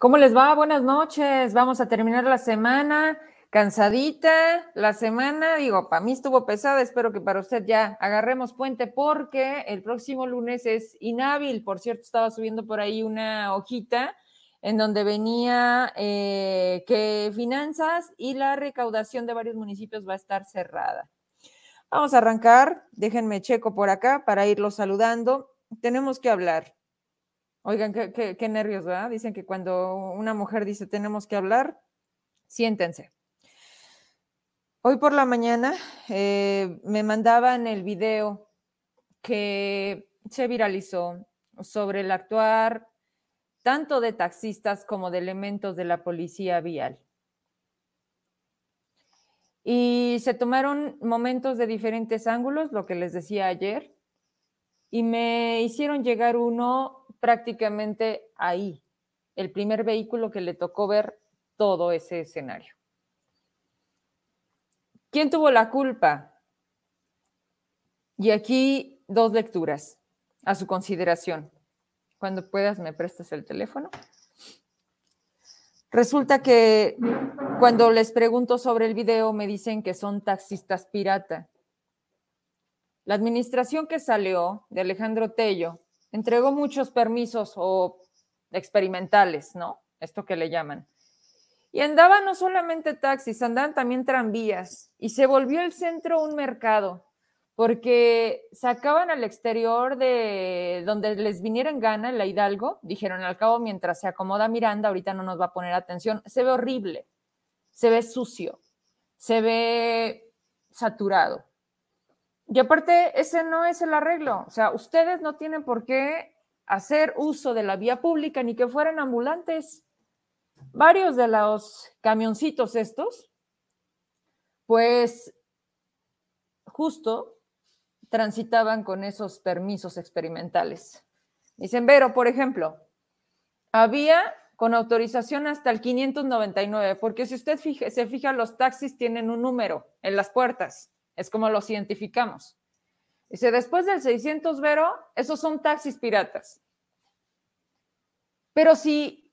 ¿Cómo les va? Buenas noches. Vamos a terminar la semana cansadita. La semana, digo, para mí estuvo pesada. Espero que para usted ya agarremos puente porque el próximo lunes es inhábil. Por cierto, estaba subiendo por ahí una hojita en donde venía eh, que finanzas y la recaudación de varios municipios va a estar cerrada. Vamos a arrancar. Déjenme checo por acá para irlo saludando. Tenemos que hablar. Oigan, qué, nervios, ¿verdad? Dicen que cuando una mujer dice tenemos que hablar, siéntense. Hoy por la mañana eh, me mandaban el video que se viralizó sobre el actuar tanto de taxistas como de elementos de la policía vial. Y se tomaron momentos de diferentes ángulos, lo que les decía ayer, y me hicieron llegar uno prácticamente ahí, el primer vehículo que le tocó ver todo ese escenario. ¿Quién tuvo la culpa? Y aquí dos lecturas a su consideración. Cuando puedas, me prestas el teléfono. Resulta que cuando les pregunto sobre el video, me dicen que son taxistas pirata. La administración que salió de Alejandro Tello entregó muchos permisos o experimentales, ¿no? Esto que le llaman. Y andaban no solamente taxis, andaban también tranvías y se volvió el centro un mercado porque sacaban al exterior de donde les viniera en gana la Hidalgo, dijeron al cabo mientras se acomoda Miranda, ahorita no nos va a poner atención, se ve horrible, se ve sucio, se ve saturado. Y aparte, ese no es el arreglo. O sea, ustedes no tienen por qué hacer uso de la vía pública ni que fueran ambulantes. Varios de los camioncitos estos, pues justo transitaban con esos permisos experimentales. Dicen, Vero, por ejemplo, había con autorización hasta el 599, porque si usted se fija, los taxis tienen un número en las puertas. Es como los identificamos. Dice, después del 600 Vero, esos son taxis piratas. Pero si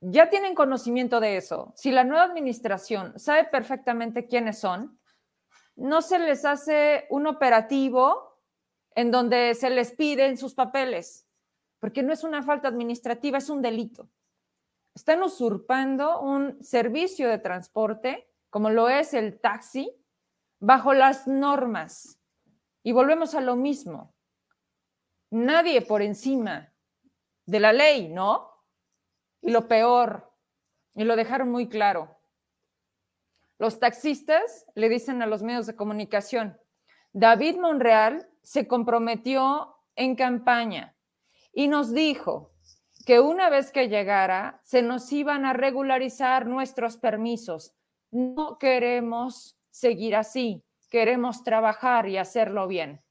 ya tienen conocimiento de eso, si la nueva administración sabe perfectamente quiénes son, no se les hace un operativo en donde se les piden sus papeles, porque no es una falta administrativa, es un delito. Están usurpando un servicio de transporte, como lo es el taxi, bajo las normas. Y volvemos a lo mismo. Nadie por encima de la ley, ¿no? Y lo peor, y lo dejaron muy claro, los taxistas le dicen a los medios de comunicación, David Monreal se comprometió en campaña y nos dijo que una vez que llegara se nos iban a regularizar nuestros permisos. No queremos seguir así, queremos trabajar y hacerlo bien.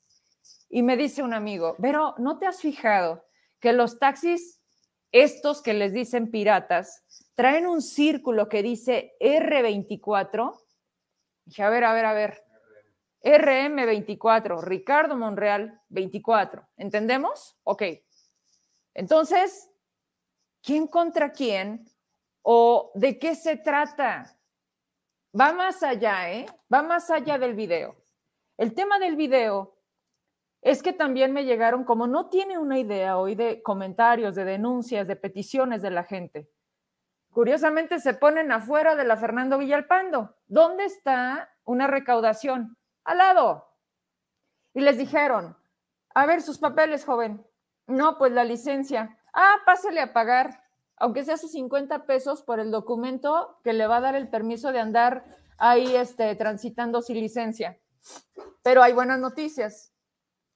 Y me dice un amigo, pero ¿no te has fijado que los taxis, estos que les dicen piratas, traen un círculo que dice R24? Dije, a ver, a ver, a ver. RM24, Ricardo Monreal 24. ¿Entendemos? Ok. Entonces, ¿quién contra quién o de qué se trata? Va más allá, ¿eh? Va más allá del video. El tema del video es que también me llegaron, como no tiene una idea hoy de comentarios, de denuncias, de peticiones de la gente. Curiosamente se ponen afuera de la Fernando Villalpando. ¿Dónde está una recaudación? Al lado. Y les dijeron, a ver sus papeles, joven. No, pues la licencia. Ah, pásele a pagar aunque sea sus 50 pesos por el documento que le va a dar el permiso de andar ahí este, transitando sin licencia. Pero hay buenas noticias,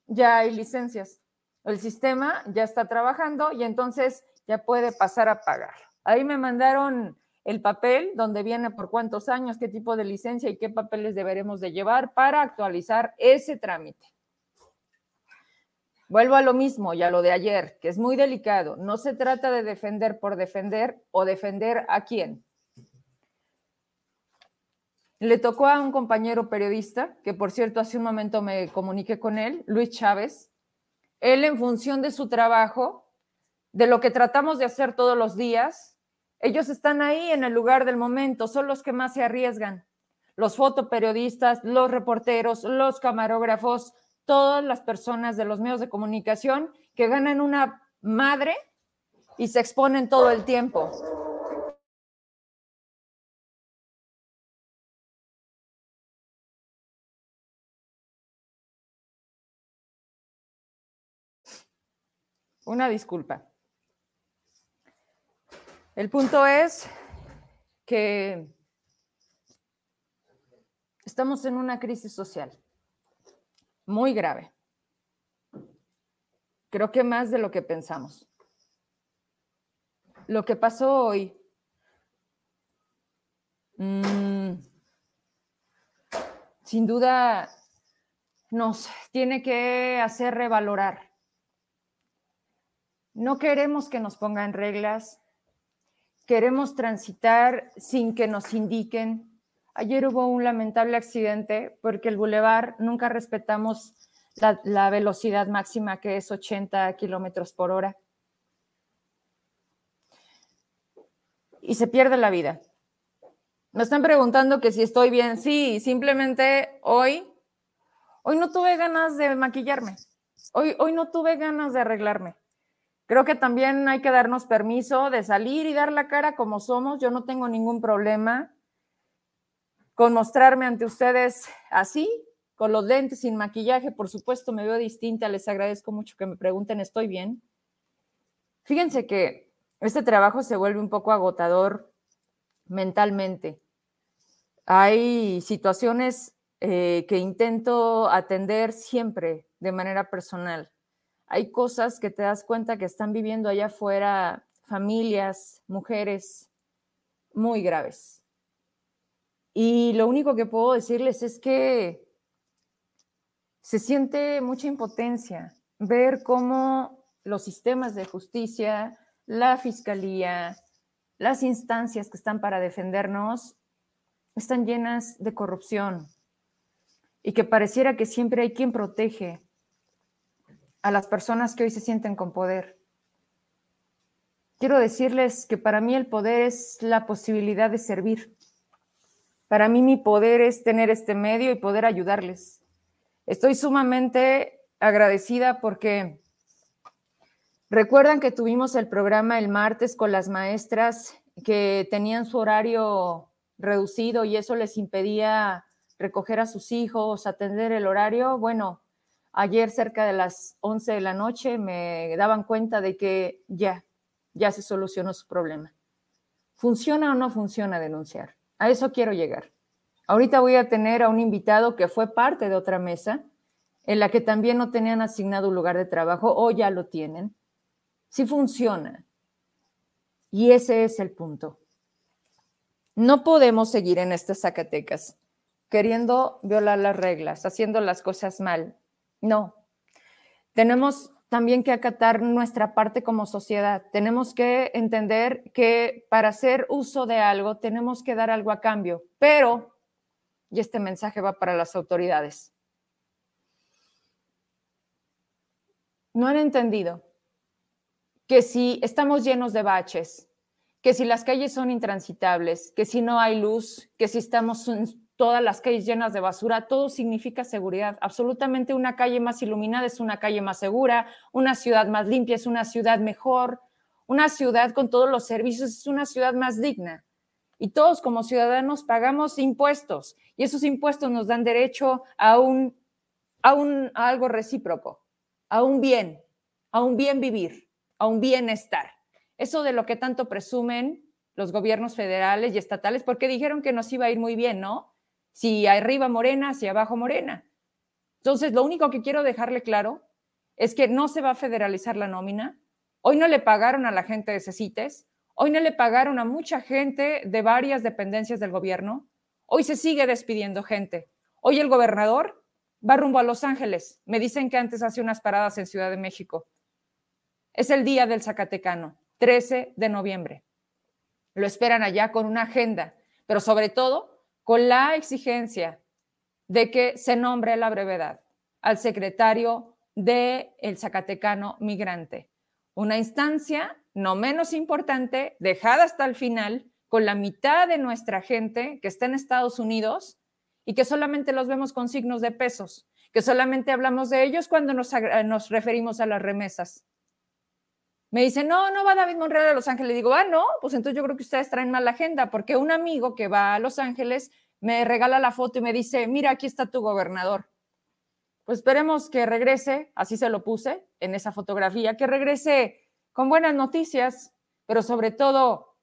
ya hay licencias. El sistema ya está trabajando y entonces ya puede pasar a pagar. Ahí me mandaron el papel donde viene por cuántos años, qué tipo de licencia y qué papeles deberemos de llevar para actualizar ese trámite. Vuelvo a lo mismo y a lo de ayer, que es muy delicado. No se trata de defender por defender o defender a quién. Le tocó a un compañero periodista, que por cierto hace un momento me comuniqué con él, Luis Chávez. Él en función de su trabajo, de lo que tratamos de hacer todos los días, Ellos están ahí en el lugar del momento, son los que más se arriesgan. Los fotoperiodistas, los reporteros, los camarógrafos, todas las personas de los medios de comunicación que ganan una madre y se exponen todo el tiempo. Una disculpa. El punto es que estamos en una crisis social muy grave. Creo que más de lo que pensamos. Lo que pasó hoy mmm, sin duda nos tiene que hacer revalorar. No queremos que nos pongan reglas, queremos transitar sin que nos indiquen. Ayer hubo un lamentable accidente porque el bulevar nunca respetamos la, velocidad máxima que es 80 kilómetros por hora. Y se pierde la vida. Me están preguntando que si estoy bien. Sí, simplemente hoy, hoy no tuve ganas de maquillarme. Hoy, hoy no tuve ganas de arreglarme. Creo que también hay que darnos permiso de salir y dar la cara como somos. Yo no tengo ningún problema con mostrarme ante ustedes así, con los lentes, sin maquillaje. Por supuesto, me veo distinta. Les agradezco mucho que me pregunten, ¿estoy bien? Fíjense que este trabajo se vuelve un poco agotador mentalmente. Hay situaciones eh, que intento atender siempre de manera personal hay cosas que te das cuenta que están viviendo allá afuera familias, mujeres muy graves. Y lo único que puedo decirles es que se siente mucha impotencia ver cómo los sistemas de justicia, la fiscalía, las instancias que están para defendernos están llenas de corrupción y que pareciera que siempre hay quien protege a las personas que hoy se sienten con poder. Quiero decirles que para mí el poder es la posibilidad de servir. Para mí mi poder es tener este medio y poder ayudarles. Estoy sumamente agradecida porque recuerdan que tuvimos el programa el martes con las maestras que tenían su horario reducido y eso les impedía recoger a sus hijos, atender el horario. Bueno, Ayer cerca de las 11 de la noche me daban cuenta de que ya, ya se solucionó su problema. ¿Funciona o no funciona denunciar? A eso quiero llegar. Ahorita voy a tener a un invitado que fue parte de otra mesa en la que también no tenían asignado un lugar de trabajo o ya lo tienen. Sí funciona. Y ese es el punto. No podemos seguir en estas Zacatecas queriendo violar las reglas, haciendo las cosas mal, no. Tenemos también que acatar nuestra parte como sociedad. Tenemos que entender que para hacer uso de algo tenemos que dar algo a cambio, pero, y este mensaje va para las autoridades, no han entendido que si estamos llenos de baches, que si las calles son intransitables, que si no hay luz, que si estamos todas las calles llenas de basura, todo significa seguridad. Absolutamente una calle más iluminada es una calle más segura, una ciudad más limpia es una ciudad mejor, una ciudad con todos los servicios es una ciudad más digna. Y todos como ciudadanos pagamos impuestos y esos impuestos nos dan derecho a un, a un a algo recíproco, a un bien, a un bien vivir, a un bienestar. Eso de lo que tanto presumen los gobiernos federales y estatales, porque dijeron que nos iba a ir muy bien, ¿no? Si arriba morena, si abajo morena. Entonces, lo único que quiero dejarle claro es que no se va a federalizar la nómina. Hoy no le pagaron a la gente de CECITES, hoy no le pagaron a mucha gente de varias dependencias del gobierno, hoy se sigue despidiendo gente. Hoy el gobernador va rumbo a Los Ángeles. Me dicen que antes hace unas paradas en Ciudad de México. Es el día del Zacatecano, 13 de noviembre. Lo esperan allá con una agenda, pero sobre todo con la exigencia de que se nombre a la brevedad al secretario del el Zacatecano migrante, una instancia no menos importante, dejada hasta el final, con la mitad de nuestra gente que está en Estados Unidos y que solamente los vemos con signos de pesos, que solamente hablamos de ellos cuando nos, nos referimos a las remesas. Me dice, no, no va David Monreal a Los Ángeles. Le digo, ah, no, pues entonces yo creo que ustedes traen mal la agenda, porque un amigo que va a Los Ángeles me regala la foto y me dice, mira, aquí está tu gobernador. Pues esperemos que regrese, así se lo puse en esa fotografía, que regrese con buenas noticias, pero sobre todo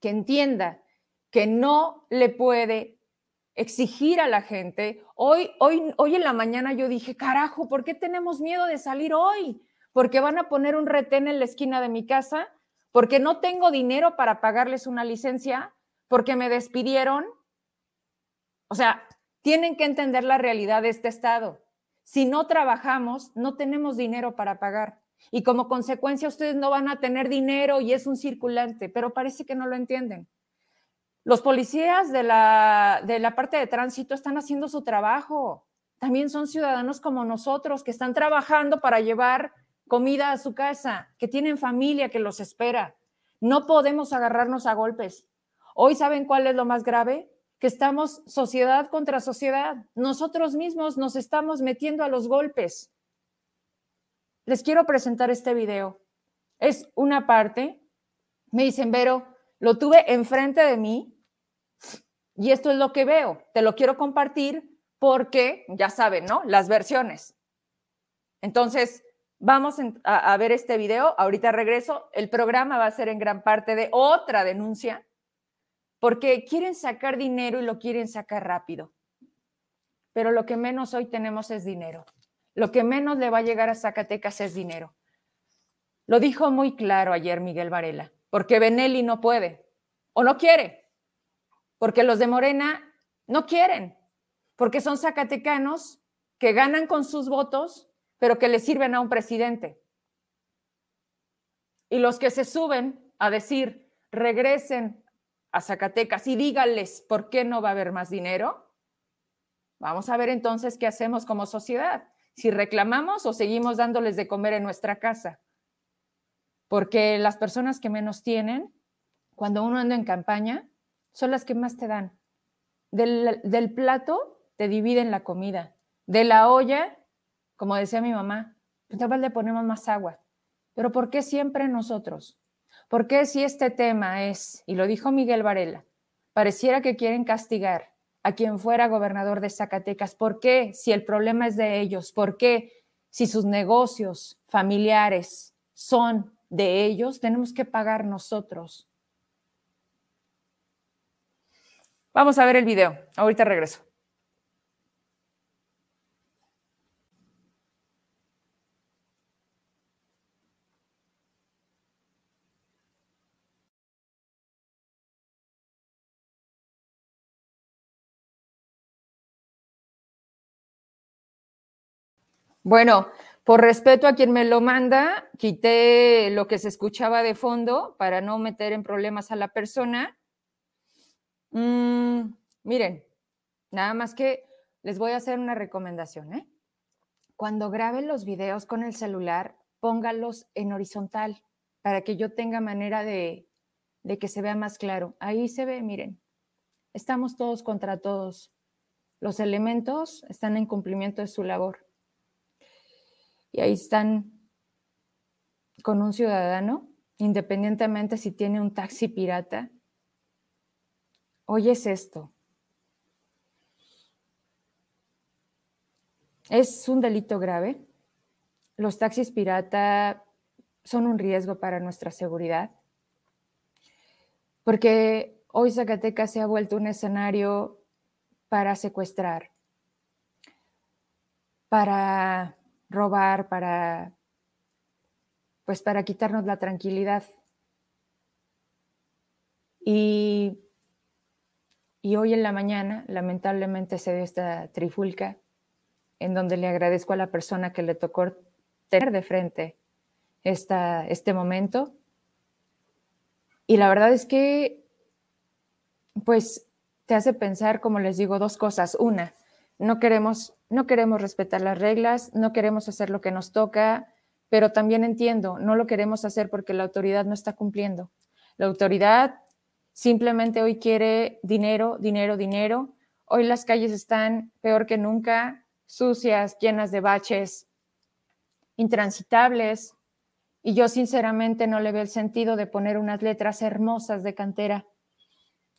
que entienda que no le puede exigir a la gente. Hoy, hoy, hoy en la mañana yo dije, carajo, ¿por qué tenemos miedo de salir hoy? Porque van a poner un retén en la esquina de mi casa, porque no tengo dinero para pagarles una licencia, porque me despidieron. O sea, tienen que entender la realidad de este estado. Si no trabajamos, no tenemos dinero para pagar. Y como consecuencia, ustedes no van a tener dinero y es un circulante, pero parece que no lo entienden. Los policías de la, de la parte de tránsito están haciendo su trabajo. También son ciudadanos como nosotros que están trabajando para llevar comida a su casa, que tienen familia que los espera. No podemos agarrarnos a golpes. Hoy, ¿saben cuál es lo más grave? que estamos sociedad contra sociedad. Nosotros mismos nos estamos metiendo a los golpes. Les quiero presentar este video. Es una parte. Me dicen, Vero, lo tuve enfrente de mí y esto es lo que veo. Te lo quiero compartir porque, ya saben, ¿no? Las versiones. Entonces, vamos a, ver este video. Ahorita regreso. El programa va a ser en gran parte de otra denuncia porque quieren sacar dinero y lo quieren sacar rápido. Pero lo que menos hoy tenemos es dinero. Lo que menos le va a llegar a Zacatecas es dinero. Lo dijo muy claro ayer Miguel Varela, porque Benelli no puede o no quiere, porque los de Morena no quieren, porque son zacatecanos que ganan con sus votos, pero que le sirven a un presidente. Y los que se suben a decir, regresen a Zacatecas y díganles por qué no va a haber más dinero, vamos a ver entonces qué hacemos como sociedad. Si reclamamos o seguimos dándoles de comer en nuestra casa. Porque las personas que menos tienen, cuando uno anda en campaña, son las que más te dan. Del, del plato te dividen la comida. De la olla, como decía mi mamá, pues vez le ponemos más agua. Pero ¿por qué siempre nosotros? ¿Por qué si este tema es, y lo dijo Miguel Varela, pareciera que quieren castigar a quien fuera gobernador de Zacatecas? ¿Por qué si el problema es de ellos? ¿Por qué si sus negocios familiares son de ellos, tenemos que pagar nosotros? Vamos a ver el video. Ahorita regreso. Bueno, por respeto a quien me lo manda, quité lo que se escuchaba de fondo para no meter en problemas a la persona. Mm, miren, nada más que les voy a hacer una recomendación. ¿eh? Cuando graben los videos con el celular, póngalos en horizontal para que yo tenga manera de, de que se vea más claro. Ahí se ve, miren, estamos todos contra todos. Los elementos están en cumplimiento de su labor y ahí están con un ciudadano, independientemente si tiene un taxi pirata. Oyes esto. Es un delito grave. Los taxis pirata son un riesgo para nuestra seguridad, porque hoy Zacatecas se ha vuelto un escenario para secuestrar, para robar, para, pues para quitarnos la tranquilidad. Y, y hoy en la mañana, lamentablemente, se dio esta trifulca en donde le agradezco a la persona que le tocó tener de frente esta, este momento. Y la verdad es que, pues, te hace pensar, como les digo, dos cosas. Una, no queremos, no queremos respetar las reglas, no queremos hacer lo que nos toca, pero también entiendo, no lo queremos hacer porque la autoridad no está cumpliendo. La autoridad simplemente hoy quiere dinero, dinero, dinero. Hoy las calles están peor que nunca, sucias, llenas de baches, intransitables. Y yo sinceramente no le veo el sentido de poner unas letras hermosas de cantera,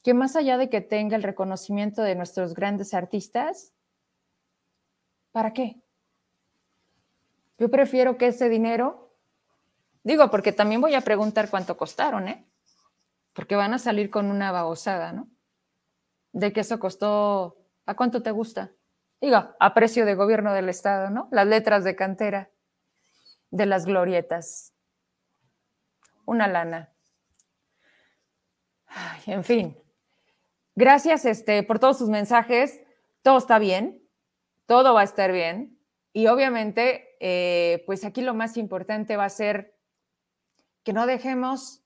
que más allá de que tenga el reconocimiento de nuestros grandes artistas, ¿para qué? Yo prefiero que ese dinero, digo, porque también voy a preguntar cuánto costaron, ¿eh? Porque van a salir con una babosada, ¿no? De que eso costó, ¿a cuánto te gusta? Digo, a precio de gobierno del Estado, ¿no? Las letras de cantera de las glorietas. Una lana. en fin. Gracias este, por todos sus mensajes. Todo está bien. Todo va a estar bien. Y obviamente, eh, pues aquí lo más importante va a ser que no dejemos,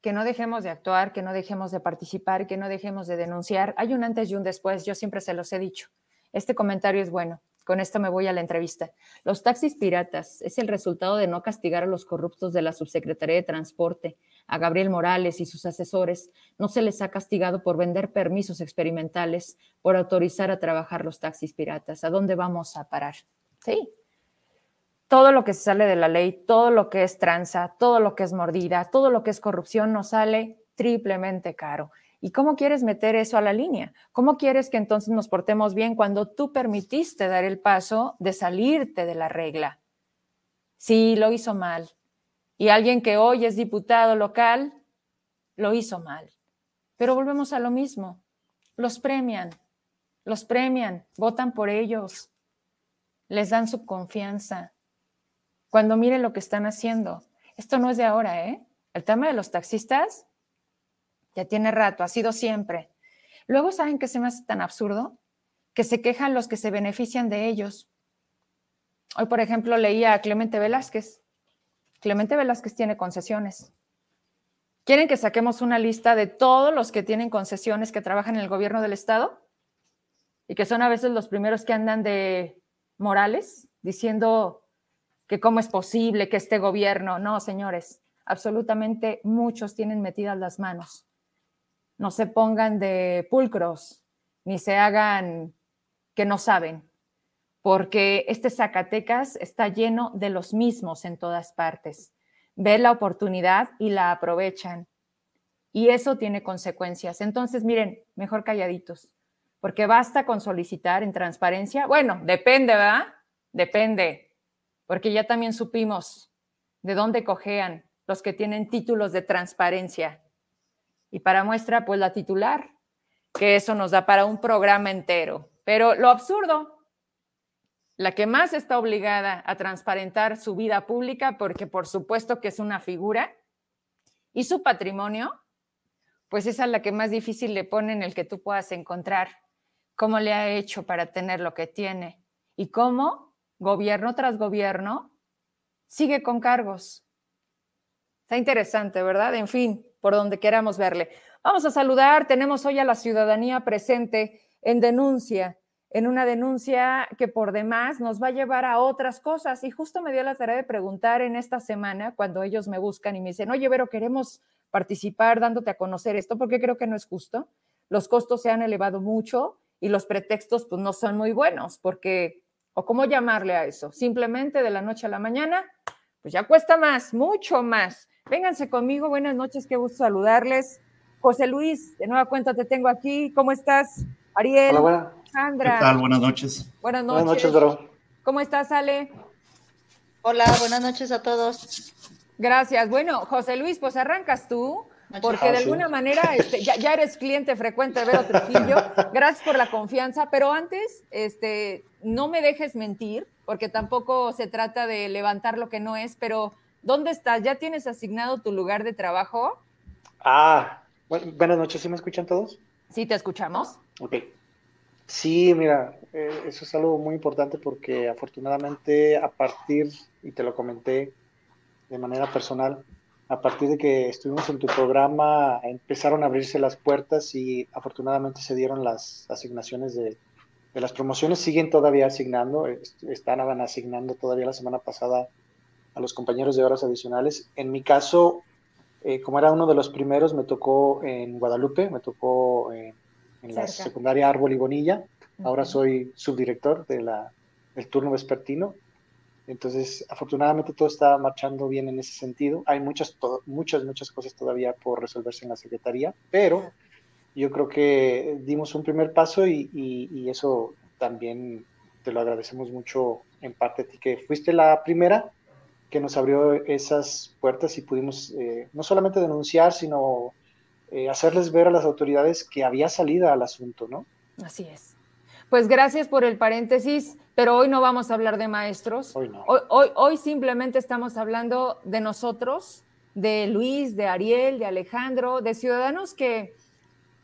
que no dejemos de actuar, que no dejemos de participar, que no dejemos de denunciar. Hay un antes y un después. Yo siempre se los he dicho. Este comentario es bueno. Con esto me voy a la entrevista. Los taxis piratas es el resultado de no castigar a los corruptos de la Subsecretaría de Transporte, a Gabriel Morales y sus asesores. No se les ha castigado por vender permisos experimentales, por autorizar a trabajar los taxis piratas. ¿A dónde vamos a parar? Sí. Todo lo que sale de la ley, todo lo que es tranza, todo lo que es mordida, todo lo que es corrupción nos sale triplemente caro. ¿Y cómo quieres meter eso a la línea? ¿Cómo quieres que entonces nos portemos bien cuando tú permitiste dar el paso de salirte de la regla? Sí, lo hizo mal. Y alguien que hoy es diputado local, lo hizo mal. Pero volvemos a lo mismo. Los premian, los premian, votan por ellos, les dan su confianza. Cuando miren lo que están haciendo, esto no es de ahora, ¿eh? El tema de los taxistas ya tiene rato, ha sido siempre. Luego, ¿saben qué se me hace tan absurdo? Que se quejan los que se benefician de ellos. Hoy, por ejemplo, leía a Clemente Velázquez. Clemente Velázquez tiene concesiones. ¿Quieren que saquemos una lista de todos los que tienen concesiones que trabajan en el gobierno del Estado? Y que son a veces los primeros que andan de morales, diciendo que cómo es posible que este gobierno. No, señores, absolutamente muchos tienen metidas las manos no se pongan de pulcros, ni se hagan que no saben, porque este Zacatecas está lleno de los mismos en todas partes. Ven la oportunidad y la aprovechan. Y eso tiene consecuencias. Entonces, miren, mejor calladitos, porque basta con solicitar en transparencia. Bueno, depende, ¿verdad? Depende, porque ya también supimos de dónde cojean los que tienen títulos de transparencia y para muestra, pues la titular, que eso nos da para un programa entero. Pero lo absurdo, la que más está obligada a transparentar su vida pública, porque por supuesto que es una figura, y su patrimonio, pues es la que más difícil le pone en el que tú puedas encontrar cómo le ha hecho para tener lo que tiene y cómo, gobierno tras gobierno, sigue con cargos. Está interesante, ¿verdad? En fin, por donde queramos verle. Vamos a saludar, tenemos hoy a la ciudadanía presente en denuncia, en una denuncia que por demás nos va a llevar a otras cosas. Y justo me dio la tarea de preguntar en esta semana, cuando ellos me buscan y me dicen, oye, Vero, queremos participar dándote a conocer esto, porque creo que no es justo. Los costos se han elevado mucho y los pretextos pues no son muy buenos, porque, o cómo llamarle a eso, simplemente de la noche a la mañana, pues ya cuesta más, mucho más. Vénganse conmigo, buenas noches, qué gusto saludarles. José Luis, de nueva cuenta te tengo aquí. ¿Cómo estás? Ariel, Hola, Sandra. ¿Qué tal? Buenas noches. Buenas noches. Buenas noches, bro. ¿Cómo estás, Ale? Hola, buenas noches a todos. Gracias. Bueno, José Luis, pues arrancas tú, porque de alguna manera este, ya, eres cliente frecuente de Vero Trujillo. Gracias por la confianza, pero antes, este, no me dejes mentir, porque tampoco se trata de levantar lo que no es, pero ¿Dónde estás? ¿Ya tienes asignado tu lugar de trabajo? Ah, buenas noches, ¿sí me escuchan todos? Sí, te escuchamos. Ok. Sí, mira, eh, eso es algo muy importante porque afortunadamente a partir, y te lo comenté de manera personal, a partir de que estuvimos en tu programa, empezaron a abrirse las puertas y afortunadamente se dieron las asignaciones de, las promociones. Siguen todavía asignando, están asignando todavía la semana pasada a los compañeros de horas adicionales. En mi caso, eh, como era uno de los primeros, me tocó en Guadalupe, me tocó en la secundaria Árbol y Bonilla. Ahora soy subdirector de la, del turno vespertino. Entonces, afortunadamente todo está marchando bien en ese sentido. Hay muchas, muchas, muchas cosas todavía por resolverse en la Secretaría, pero yo creo que dimos un primer paso y, y eso también te lo agradecemos mucho en parte a ti, que fuiste la primera que nos abrió esas puertas y pudimos eh, no solamente denunciar, sino eh, hacerles ver a las autoridades que había salida al asunto, ¿no? Así es. Pues gracias por el paréntesis, pero hoy no vamos a hablar de maestros. Hoy no. Hoy, hoy, simplemente estamos hablando de nosotros, de Luis, de Ariel, de Alejandro, de ciudadanos que,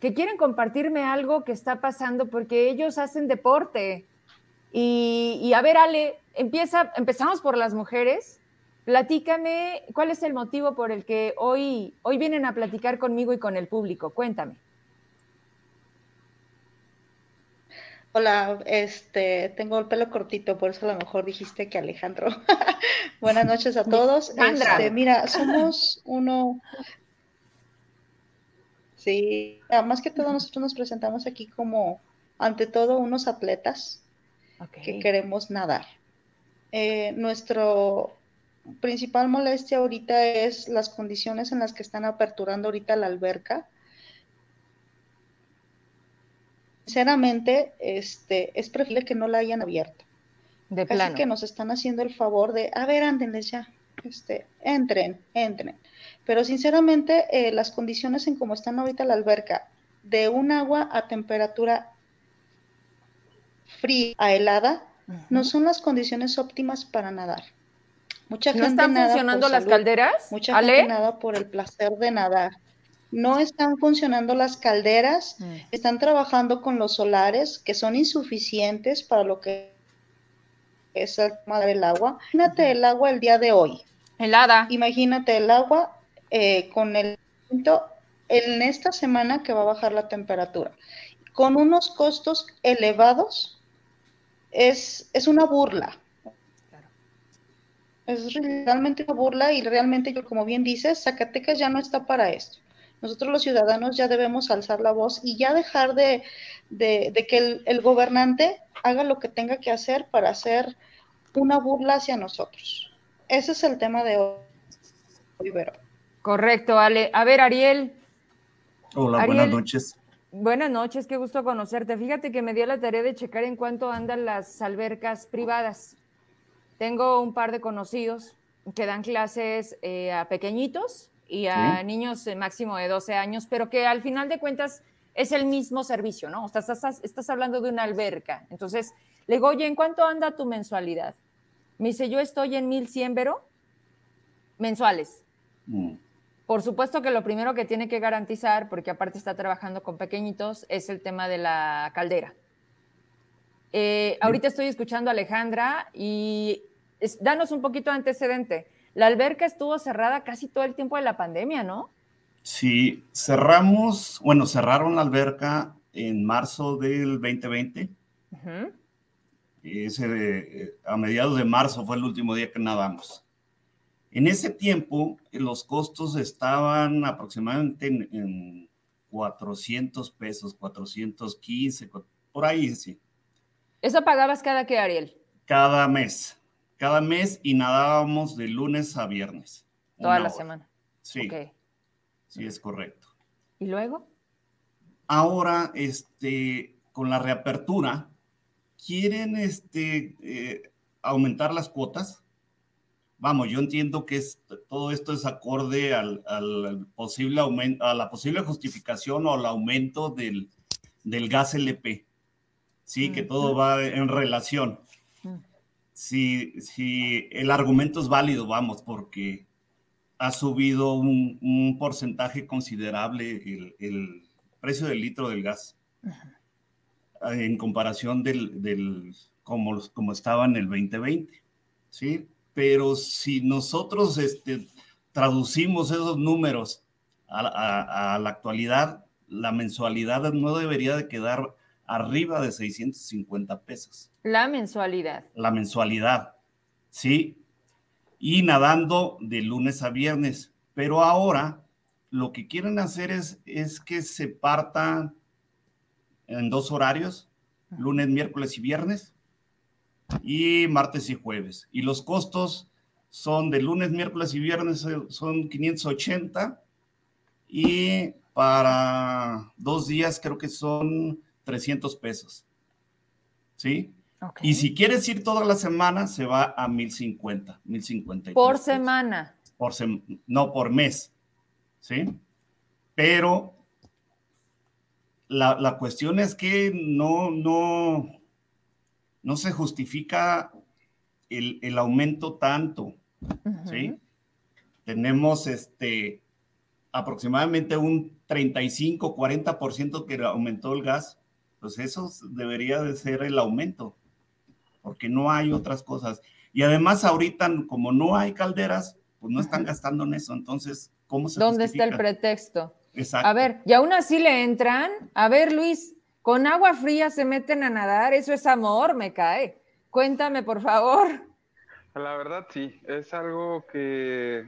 que quieren compartirme algo que está pasando porque ellos hacen deporte. Y, y a ver, Ale, empieza, empezamos por las mujeres Platícame, ¿cuál es el motivo por el que hoy, hoy vienen a platicar conmigo y con el público? Cuéntame. Hola, este, tengo el pelo cortito, por eso a lo mejor dijiste que Alejandro. Buenas noches a todos. Este, mira, somos uno. Sí, más que todo nosotros nos presentamos aquí como, ante todo, unos atletas que queremos nadar. Eh, nuestro principal molestia ahorita es las condiciones en las que están aperturando ahorita la alberca. Sinceramente, este, es preferible que no la hayan abierto. De Casi que nos están haciendo el favor de, a ver, ándenles ya, este, entren, entren. Pero sinceramente, eh, las condiciones en cómo están ahorita la alberca, de un agua a temperatura fría a helada, no son las condiciones óptimas para nadar. Mucha ¿No están funcionando las calderas? Mucha gente nada por el placer de nadar. No están funcionando las calderas, mm. están trabajando con los solares que son insuficientes para lo que es el tema del agua. Imagínate el agua el día de hoy. Helada. Imagínate el agua eh, con el en esta semana que va a bajar la temperatura. Con unos costos elevados, es, es una burla es realmente una burla y realmente, yo, como bien dices, Zacatecas ya no está para esto. Nosotros los ciudadanos ya debemos alzar la voz y ya dejar de, que el, gobernante haga lo que tenga que hacer para hacer una burla hacia nosotros. Ese es el tema de hoy, Correcto, Ale. A ver, Ariel. Hola, buenas noches. Buenas noches, qué gusto conocerte. Fíjate que me dio la tarea de checar en cuánto andan las albercas privadas. Tengo un par de conocidos que dan clases eh, a pequeñitos y a niños máximo de 12 años, pero que al final de cuentas es el mismo servicio, ¿no? O sea, estás, hablando de una alberca. Entonces, le digo, oye, ¿en cuánto anda tu mensualidad? Me dice, yo estoy en 1100, pero mensuales. Mm. Por supuesto que lo primero que tiene que garantizar, porque aparte está trabajando con pequeñitos, es el tema de la caldera. Eh, ahorita estoy escuchando a Alejandra y danos un poquito de antecedente. La alberca estuvo cerrada casi todo el tiempo de la pandemia, ¿no? Sí, cerramos, bueno, cerraron la alberca en marzo del 2020. Ese, a mediados de marzo fue el último día que nadamos. En ese tiempo, los costos estaban aproximadamente en, en 400 pesos, 415, por ahí sí. ¿Eso pagabas cada que, Ariel? Cada mes cada mes y nadábamos de lunes a viernes. Toda la semana. Sí. Sí, es correcto. ¿Y luego? Ahora, este, con la reapertura, quieren este, eh, aumentar las cuotas. Vamos, yo entiendo que es, todo esto es acorde al, posible aumento, a la posible justificación o al aumento del, del gas LP. Sí, que todo va en relación si, el argumento es válido, vamos, porque ha subido un, porcentaje considerable el, precio del litro del gas en comparación del, como, como estaba en el 2020, ¿sí? Pero si nosotros este, traducimos esos números a, a, la actualidad, la mensualidad no debería de quedar arriba de 650 pesos. La mensualidad. La mensualidad, sí. y nadando de lunes a viernes. Pero ahora lo que quieren hacer es, es que se parta en dos horarios, lunes, miércoles y viernes, y martes y jueves. Y los costos son de lunes, miércoles y viernes son 580 y para dos días creo que son 300 pesos. ¿Sí? Y si quieres ir toda la semana, se va a 1050, 1050. Por semana. Por no, por mes. ¿Sí? Pero la, cuestión es que no, no, no se justifica el, aumento tanto. ¿Sí? Tenemos este aproximadamente un 35, 40% que aumentó el gas, pues eso debería de ser el aumento porque no hay otras cosas. Y además ahorita, como no hay calderas, pues no están gastando en eso. Entonces, ¿cómo se ¿Dónde está el pretexto? Exacto. A ver, y aún así le entran. A ver, Luis, con agua fría se meten a nadar. Eso es amor, me cae. Cuéntame, por favor. La verdad, sí. Es algo que,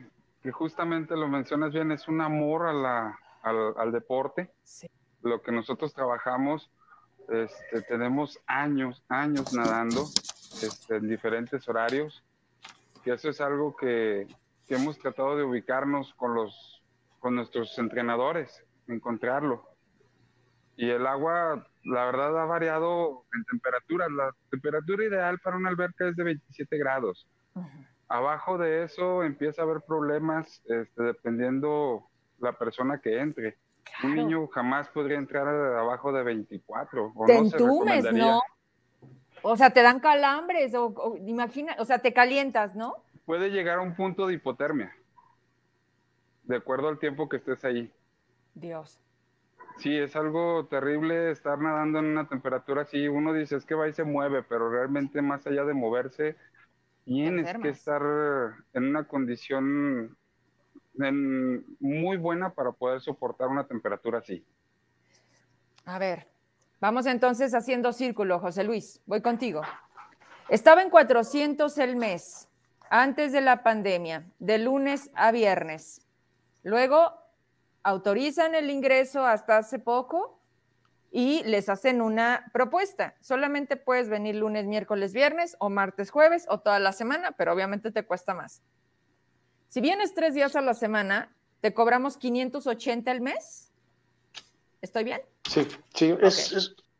justamente lo mencionas bien, es un amor a la, al, al deporte. Sí. Lo que nosotros trabajamos este, tenemos años, años nadando este, en diferentes horarios, y eso es algo que, que, hemos tratado de ubicarnos con, los, con nuestros entrenadores, encontrarlo. Y el agua, la verdad, ha variado en temperatura. La temperatura ideal para una alberca es de 27 grados. Abajo de eso empieza a haber problemas este, dependiendo la persona que entre. Un niño jamás podría entrar abajo de 24. O te no entumes, ¿no? O sea, te dan calambres, o, imagina, o sea, te calientas, ¿no? Puede llegar a un punto de hipotermia, de acuerdo al tiempo que estés ahí. Dios. Sí, es algo terrible estar nadando en una temperatura así. Uno dice, es que va y se mueve, pero realmente más allá de moverse, tienes que estar en una condición muy buena para poder soportar una temperatura así. A ver, vamos entonces haciendo círculo, José Luis. Voy contigo. Estaba en 400 el mes, antes de la pandemia, de lunes a viernes. Luego autorizan el ingreso hasta hace poco y les hacen una propuesta. Solamente puedes venir lunes, miércoles, viernes o martes, jueves o toda la semana, pero obviamente te cuesta más. Si vienes tres días a la semana, te cobramos 580 al mes. ¿Estoy bien? Sí, sí,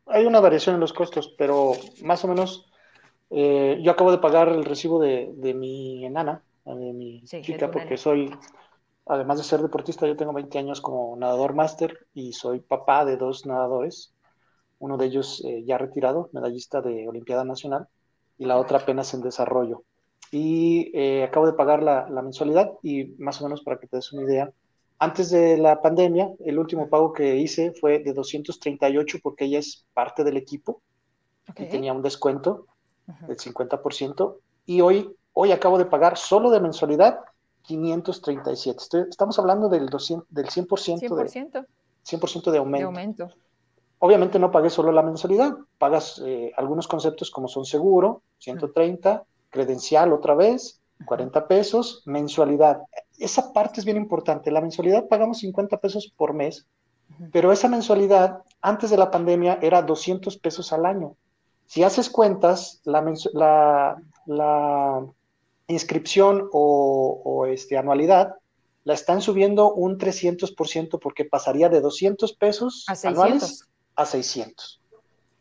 hay una variación en los costos, pero más o menos eh, yo acabo de pagar el recibo de, mi enana, de mi chica, porque soy, además de ser deportista, yo tengo 20 años como nadador máster y soy papá de dos nadadores, uno de ellos eh, ya retirado, medallista de Olimpiada Nacional, y la otra apenas en desarrollo y eh, acabo de pagar la, mensualidad y más o menos para que te des una idea, antes de la pandemia, el último pago que hice fue de 238 porque ella es parte del equipo y tenía un descuento del 50% y hoy, hoy acabo de pagar solo de mensualidad 537. estamos hablando del, 200, del 100%, 100%. De, 100 de aumento. aumento. Obviamente no pagué solo la mensualidad, pagas eh, algunos conceptos como son seguro, 130, credencial otra vez, 40 pesos, mensualidad. Esa parte es bien importante. La mensualidad pagamos 50 pesos por mes, pero esa mensualidad antes de la pandemia era 200 pesos al año. Si haces cuentas, la, la, inscripción o, este, anualidad la están subiendo un 300% porque pasaría de 200 pesos anuales a 600.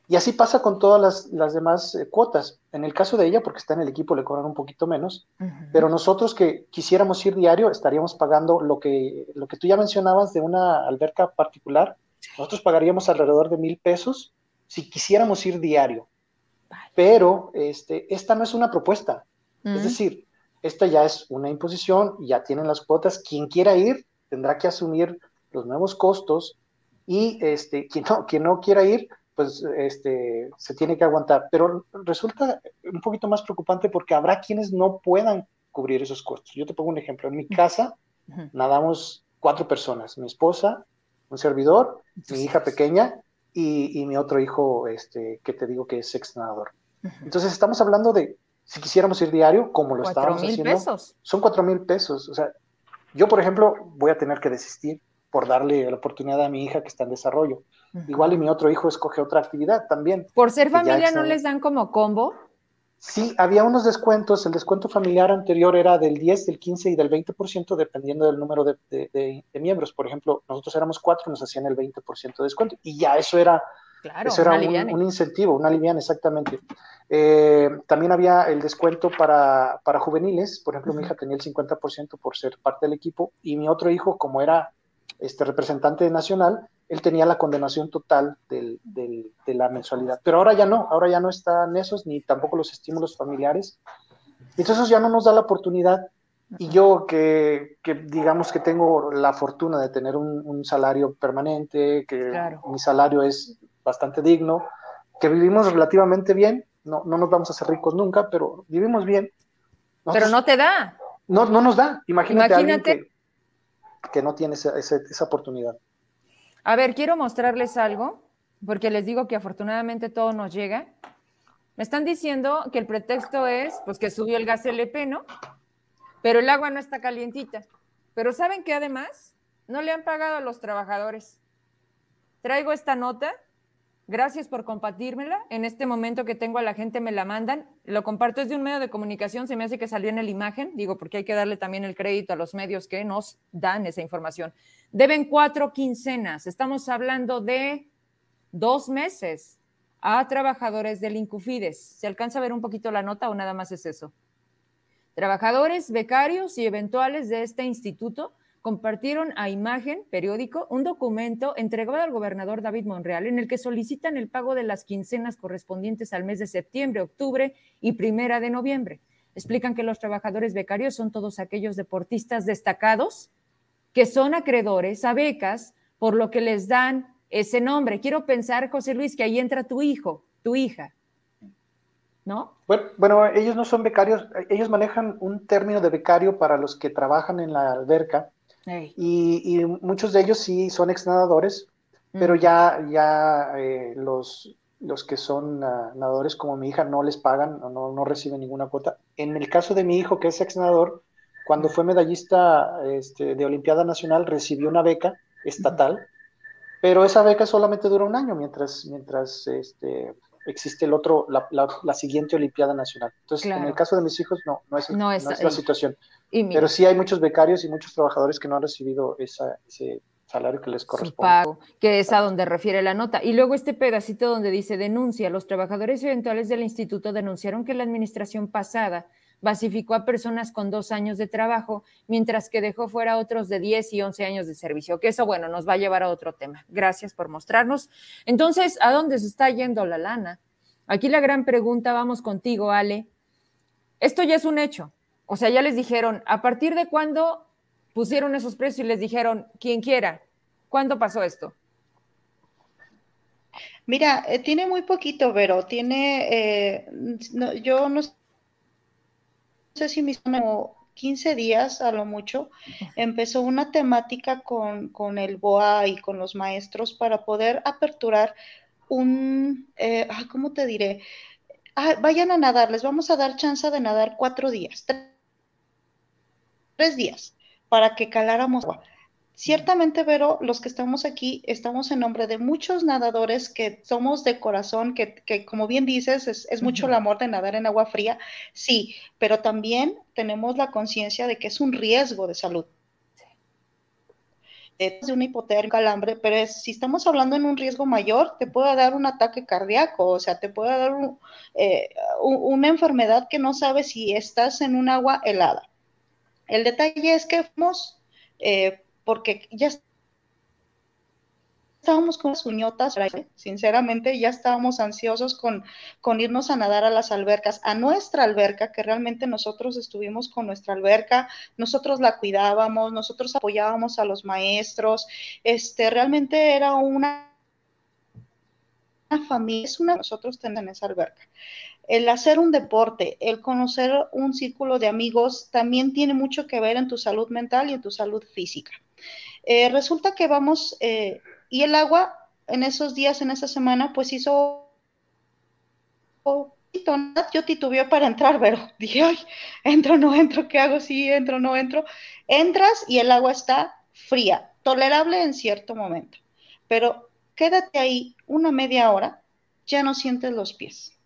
Y así pasa con todas las, demás eh, cuotas. En el caso de ella, porque está en el equipo, le cobran un poquito menos, pero nosotros que quisiéramos ir diario, estaríamos pagando lo que, lo que tú ya mencionabas de una alberca particular, nosotros pagaríamos alrededor de mil pesos si quisiéramos ir diario. Pero este, esta no es una propuesta. Es decir, esta ya es una imposición, ya tienen las cuotas. Quien quiera ir tendrá que asumir los nuevos costos y este, quien, no, quien no quiera ir, pues este, se tiene que aguantar. Pero resulta un poquito más preocupante porque habrá quienes no puedan cubrir esos costos. Yo te pongo un ejemplo. En mi casa nadamos cuatro personas, mi esposa, un servidor, mi hija pequeña y, mi otro hijo, este, que te digo que es ex nadador. Entonces estamos hablando de si quisiéramos ir diario, como lo estábamos haciendo, pesos. son cuatro mil pesos. O sea, yo, por ejemplo, voy a tener que desistir por darle la oportunidad a mi hija que está en desarrollo. Igual y mi otro hijo escoge otra actividad también. ¿Por ser familia no les dan como combo? Sí, había unos descuentos. El descuento familiar anterior era del 10, del 15 y del 20%, dependiendo del número de, miembros. Por ejemplo, nosotros éramos cuatro, nos hacían el 20% de descuento. Y ya eso era, eso era un, incentivo, una liviana, exactamente. Eh, también había el descuento para, para juveniles. Por ejemplo, mi hija tenía el 50% por ser parte del equipo. Y mi otro hijo, como era este representante nacional, él tenía la condenación total del, de la mensualidad. Pero ahora ya no, ahora ya no están esos, ni tampoco los estímulos familiares. Entonces eso ya no nos da la oportunidad. Y yo que, que digamos que tengo la fortuna de tener un, salario permanente, que mi salario es bastante digno, que vivimos relativamente bien, no, no nos vamos a hacer ricos nunca, pero vivimos bien. pero no te da. No, no nos da. Imagínate, Imagínate. alguien que, que no tiene esa, esa, oportunidad. A ver, quiero mostrarles algo, porque les digo que afortunadamente todo nos llega. Me están diciendo que el pretexto es pues que subió el gas LP, ¿no? Pero el agua no está calientita. Pero ¿saben que además no le han pagado a los trabajadores? Traigo esta nota Gracias por compartírmela. En este momento que tengo a la gente me la mandan. Lo comparto desde un medio de comunicación. Se me hace que salió en la imagen. Digo, porque hay que darle también el crédito a los medios que nos dan esa información. Deben cuatro quincenas. Estamos hablando de dos meses a trabajadores del Incufides. ¿Se alcanza a ver un poquito la nota o nada más es eso? Trabajadores, becarios y eventuales de este instituto compartieron a Imagen Periódico un documento entregado al gobernador David Monreal en el que solicitan el pago de las quincenas correspondientes al mes de septiembre, octubre y primera de noviembre. Explican que los trabajadores becarios son todos aquellos deportistas destacados que son acreedores a becas, por lo que les dan ese nombre. Quiero pensar, José Luis, que ahí entra tu hijo, tu hija, ¿no? Bueno, bueno, ellos no son becarios, ellos manejan un término de becario para los que trabajan en la alberca y, muchos de ellos sí son ex nadadores, pero ya, ya eh, los, los que son ah, nadadores como mi hija no les pagan o no, no, reciben ninguna cuota. En el caso de mi hijo, que es ex nadador, cuando fue medallista este, de Olimpiada Nacional, recibió una beca estatal, pero esa beca solamente dura un año mientras, mientras este, existe el otro, la, la, siguiente Olimpiada Nacional. Entonces, en el caso de mis hijos, no, no es, no es, la situación. Pero sí hay muchos becarios y muchos trabajadores que no han recibido esa, ese salario que les corresponde. Pago, que es a donde refiere la nota. Y luego este pedacito donde dice denuncia, los trabajadores eventuales del instituto denunciaron que la administración pasada basificó a personas con dos años de trabajo, mientras que dejó fuera a otros de 10 y 11 años de servicio, que eso, bueno, nos va a llevar a otro tema. Gracias por mostrarnos. Entonces, ¿a dónde se está yendo la lana? Aquí la gran pregunta, vamos contigo, Ale. Esto ya es un hecho. O sea, ya les dijeron, ¿a partir de cuándo pusieron esos precios y les dijeron, quien quiera? ¿Cuándo pasó esto? Mira, eh, tiene muy poquito, pero tiene, eh, yo no sé si mismo 15 días a lo mucho, empezó una temática con, con, el BOA y con los maestros para poder aperturar un, eh, ¿cómo te diré? Ah, vayan a nadar, les vamos a dar chance de nadar cuatro días, tres días, para que caláramos agua. Ciertamente, Vero, los que estamos aquí estamos en nombre de muchos nadadores que somos de corazón, que, como bien dices, es, mucho el amor de nadar en agua fría, sí, pero también tenemos la conciencia de que es un riesgo de salud. Es de una hipotermia, calambre, pero si estamos hablando en un riesgo mayor, te puede dar un ataque cardíaco, o sea, te puede dar eh, una enfermedad que no sabes si estás en un agua helada. El detalle es que fuimos eh, porque ya estábamos con las uñotas, sinceramente ya estábamos ansiosos con, irnos a nadar a las albercas, a nuestra alberca, que realmente nosotros estuvimos con nuestra alberca, nosotros la cuidábamos, nosotros apoyábamos a los maestros, este, realmente era una familia, es una nosotros tenemos esa alberca. El hacer un deporte, el conocer un círculo de amigos, también tiene mucho que ver en tu salud mental y en tu salud física. Eh, resulta que vamos, eh, y el agua en esos días, en esa semana, pues hizo yo titubeé para entrar, pero dije, ay, entro, no entro, ¿qué hago? Sí, entro, no entro. Entras y el agua está fría, tolerable en cierto momento, pero quédate ahí una media hora, ya no sientes los pies.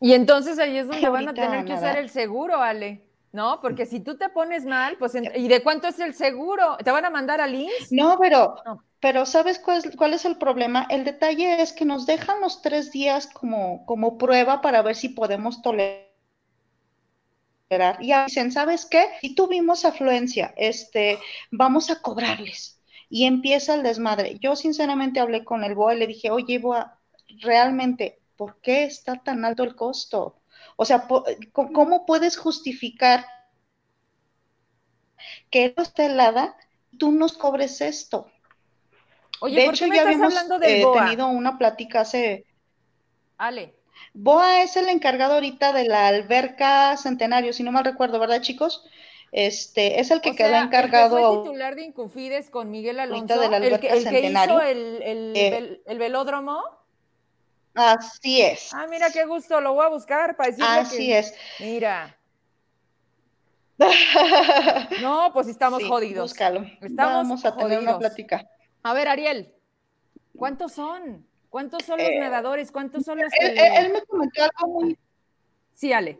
Y entonces ahí es donde van a tener que usar el seguro, Ale. ¿No? Porque si tú te pones mal, pues, ¿y de cuánto es el seguro? ¿Te van a mandar al INS? No, pero, pero ¿sabes cuál es, cuál es, el problema? El detalle es que nos dejan los tres días como, como prueba para ver si podemos tolerar. Y dicen, ¿sabes qué? Si tuvimos afluencia, este, vamos a cobrarles. Y empieza el desmadre. Yo sinceramente hablé con el BOA y le dije, oye, BOA, realmente, ¿por qué está tan alto el costo? O sea, ¿cómo puedes justificar que esto esté helada tú nos cobres esto? Oye, de hecho, ya habíamos eh, tenido una plática hace. Ale. Boa es el encargado ahorita de la alberca Centenario, si no mal recuerdo, ¿verdad, chicos? Este, es el que quedó encargado. El que fue titular de Incufides con Miguel Alonso, de la el, que, el que hizo el, el, eh, el velódromo. Así es. Ah, mira qué gusto, lo voy a buscar para decirle Así es. Mira. No, pues estamos jodidos. Búscalo. Estamos Vamos a tener una plática. A ver, Ariel, ¿cuántos son? ¿Cuántos son los eh, nadadores? ¿Cuántos son los que él, me comentó algo muy... Sí, Ale.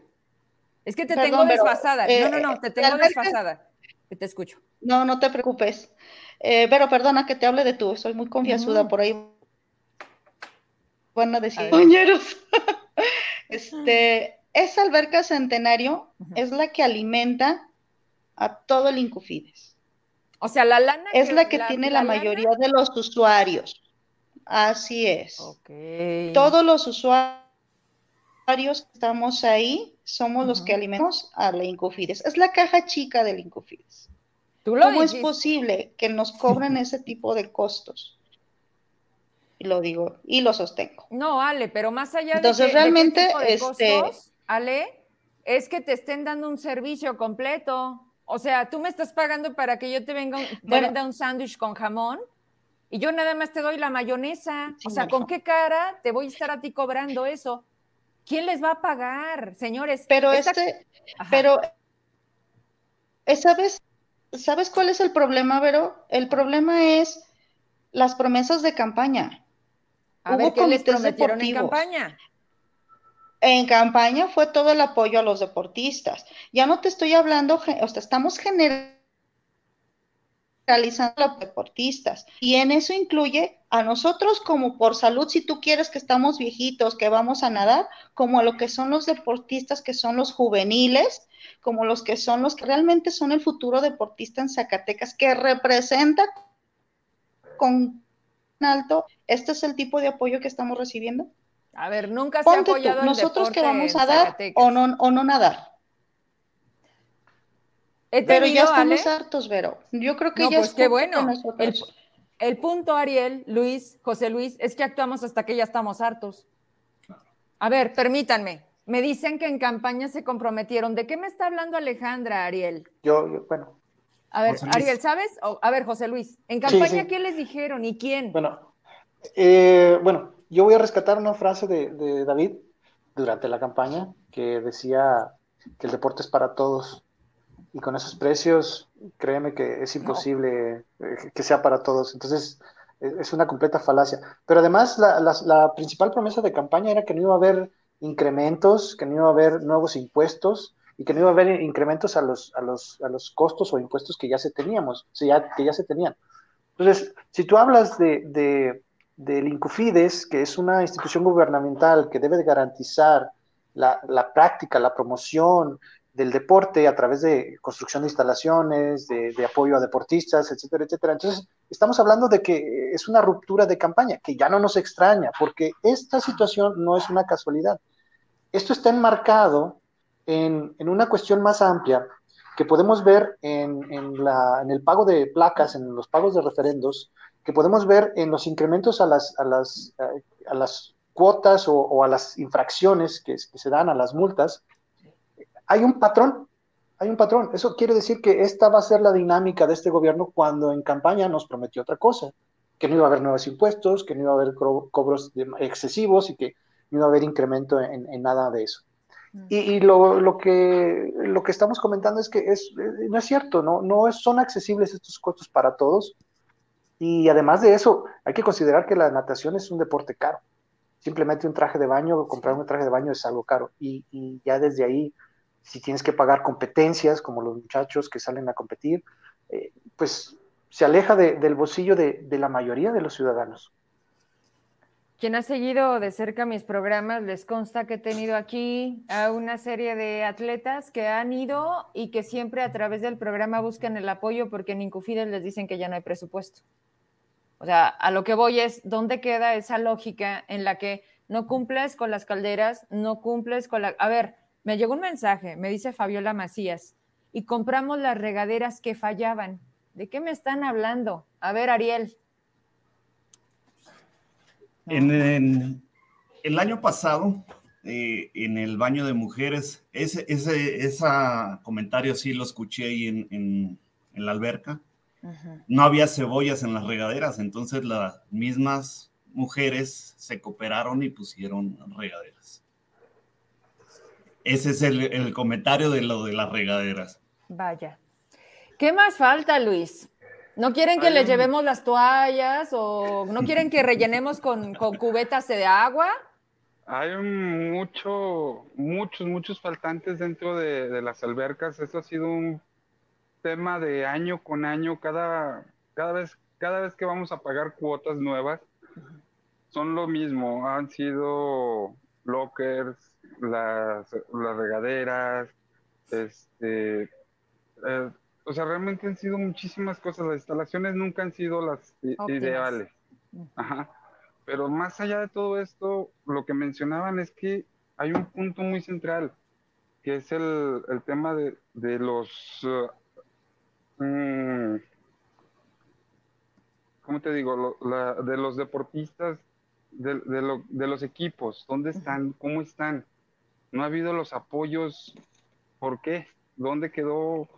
Es que te tengo desfasada. no, no, no, eh, te tengo desfasada. Te escucho. No, no te preocupes. Eh, pero perdona que te hable de tú, soy muy confiasuda por ahí a decir, compañeros. este, esa alberca centenario es la que alimenta a todo el Incufides. O sea, la lana. Es la que tiene la, mayoría de los usuarios. Así es. Todos los usuarios que estamos ahí somos los que alimentamos a la Incufides. Es la caja chica del Incufides. ¿Cómo es posible que nos cobren ese tipo de costos? Lo digo y lo sostengo. No, Ale, pero más allá de Entonces, realmente, este... Ale, es que te estén dando un servicio completo. O sea, tú me estás pagando para que yo te venga venda un sándwich con jamón y yo nada más te doy la mayonesa. o sea, ¿con qué cara te voy a estar a ti cobrando eso? ¿Quién les va a pagar, señores? Pero este, pero eh, ¿sabes, ¿sabes cuál es el problema, Vero? El problema es las promesas de campaña. A ver, ¿qué les prometieron en campaña? En campaña fue todo el apoyo a los deportistas. Ya no te estoy hablando, o sea, estamos generalizando a los deportistas. Y en eso incluye a nosotros como por salud, si tú quieres que estamos viejitos, que vamos a nadar, como a lo que son los deportistas, que son los juveniles, como los que son los que realmente son el futuro deportista en Zacatecas, que representa con alto, ¿este es el tipo de apoyo que estamos recibiendo? A ver, nunca se ha apoyado nosotros que vamos a dar o no, o no nadar. Pero ya estamos hartos, Vero. Yo creo que ya pues qué bueno. El, punto, Ariel, Luis, José Luis, es que actuamos hasta que ya estamos hartos. A ver, permítanme. Me dicen que en campaña se comprometieron. ¿De qué me está hablando Alejandra, Ariel? Yo, bueno, a ver, Ariel, ¿sabes? a ver, José Luis, ¿en campaña qué les dijeron y quién? Bueno, eh, bueno, yo voy a rescatar una frase de, David durante la campaña que decía que el deporte es para todos. Y con esos precios, créeme que es imposible eh, que sea para todos. Entonces, e, es una completa falacia. Pero además, la, la, principal promesa de campaña era que no iba a haber incrementos, que no iba a haber nuevos impuestos, y que no iba a haber incrementos a los, a los, a los costos o impuestos que ya se teníamos, o sea, que ya se tenían. Entonces, si tú hablas de, de, del Incufides, que es una institución gubernamental que debe de garantizar la, la, práctica, la promoción del deporte a través de construcción de instalaciones, de, de, apoyo a deportistas, etcétera, etcétera. Entonces, estamos hablando de que es una ruptura de campaña, que ya no nos extraña, porque esta situación no es una casualidad. Esto está enmarcado en, una cuestión más amplia que podemos ver en, el pago de placas, en los pagos de referendos, que podemos ver en los incrementos a las, a las, eh, a las cuotas o, a las infracciones que, se dan a las multas, hay un patrón, hay un patrón. Eso quiere decir que esta va a ser la dinámica de este gobierno cuando en campaña nos prometió otra cosa, que no iba a haber nuevos impuestos, que no iba a haber cobros excesivos y que ni va a haber incremento en, nada de eso. Y, lo, que, lo que estamos comentando es que es, no es cierto, ¿no? no son accesibles estos costos para todos. Y además de eso, hay que considerar que la natación es un deporte caro. Simplemente un traje de baño, comprar un traje de baño es algo caro. Y, ya desde ahí, si tienes que pagar competencias, como los muchachos que salen a competir, eh, pues se aleja del bolsillo de, la mayoría de los ciudadanos. Quien ha seguido de cerca mis programas, les consta que he tenido aquí a una serie de atletas que han ido y que siempre a través del programa buscan el apoyo porque en Incufides les dicen que ya no hay presupuesto. O sea, a lo que voy es, ¿dónde queda esa lógica en la que no cumples con las calderas, no cumples con la... A ver, me llegó un mensaje, me dice Fabiola Macías, y compramos las regaderas que fallaban. ¿De qué me están hablando? A ver, Ariel. En, el año pasado, eh, en el baño de mujeres, ese, ese, comentario sí lo escuché ahí en, la alberca. No había cebollas en las regaderas, entonces las mismas mujeres se cooperaron y pusieron regaderas. Ese es el, el comentario de lo de las regaderas. Vaya. ¿Qué más falta, Luis? ¿No quieren que les llevemos las toallas o no quieren que rellenemos con, cubetas de agua? Hay mucho, muchos, muchos faltantes dentro de, las albercas. Esto ha sido un tema de año con año. Cada, cada, vez, cada vez que vamos a pagar cuotas nuevas, son lo mismo. Han sido lockers, las, las regaderas, este, eh, o sea, realmente han sido muchísimas cosas. Las instalaciones nunca han sido las ideales. Ajá. Pero más allá de todo esto, lo que mencionaban es que hay un punto muy central, que es el, tema de, los... Uh, mm, ¿Cómo te digo? de los deportistas, de, de los equipos. ¿Dónde están? ¿Cómo están? No ha habido los apoyos. ¿Por qué? ¿Dónde quedó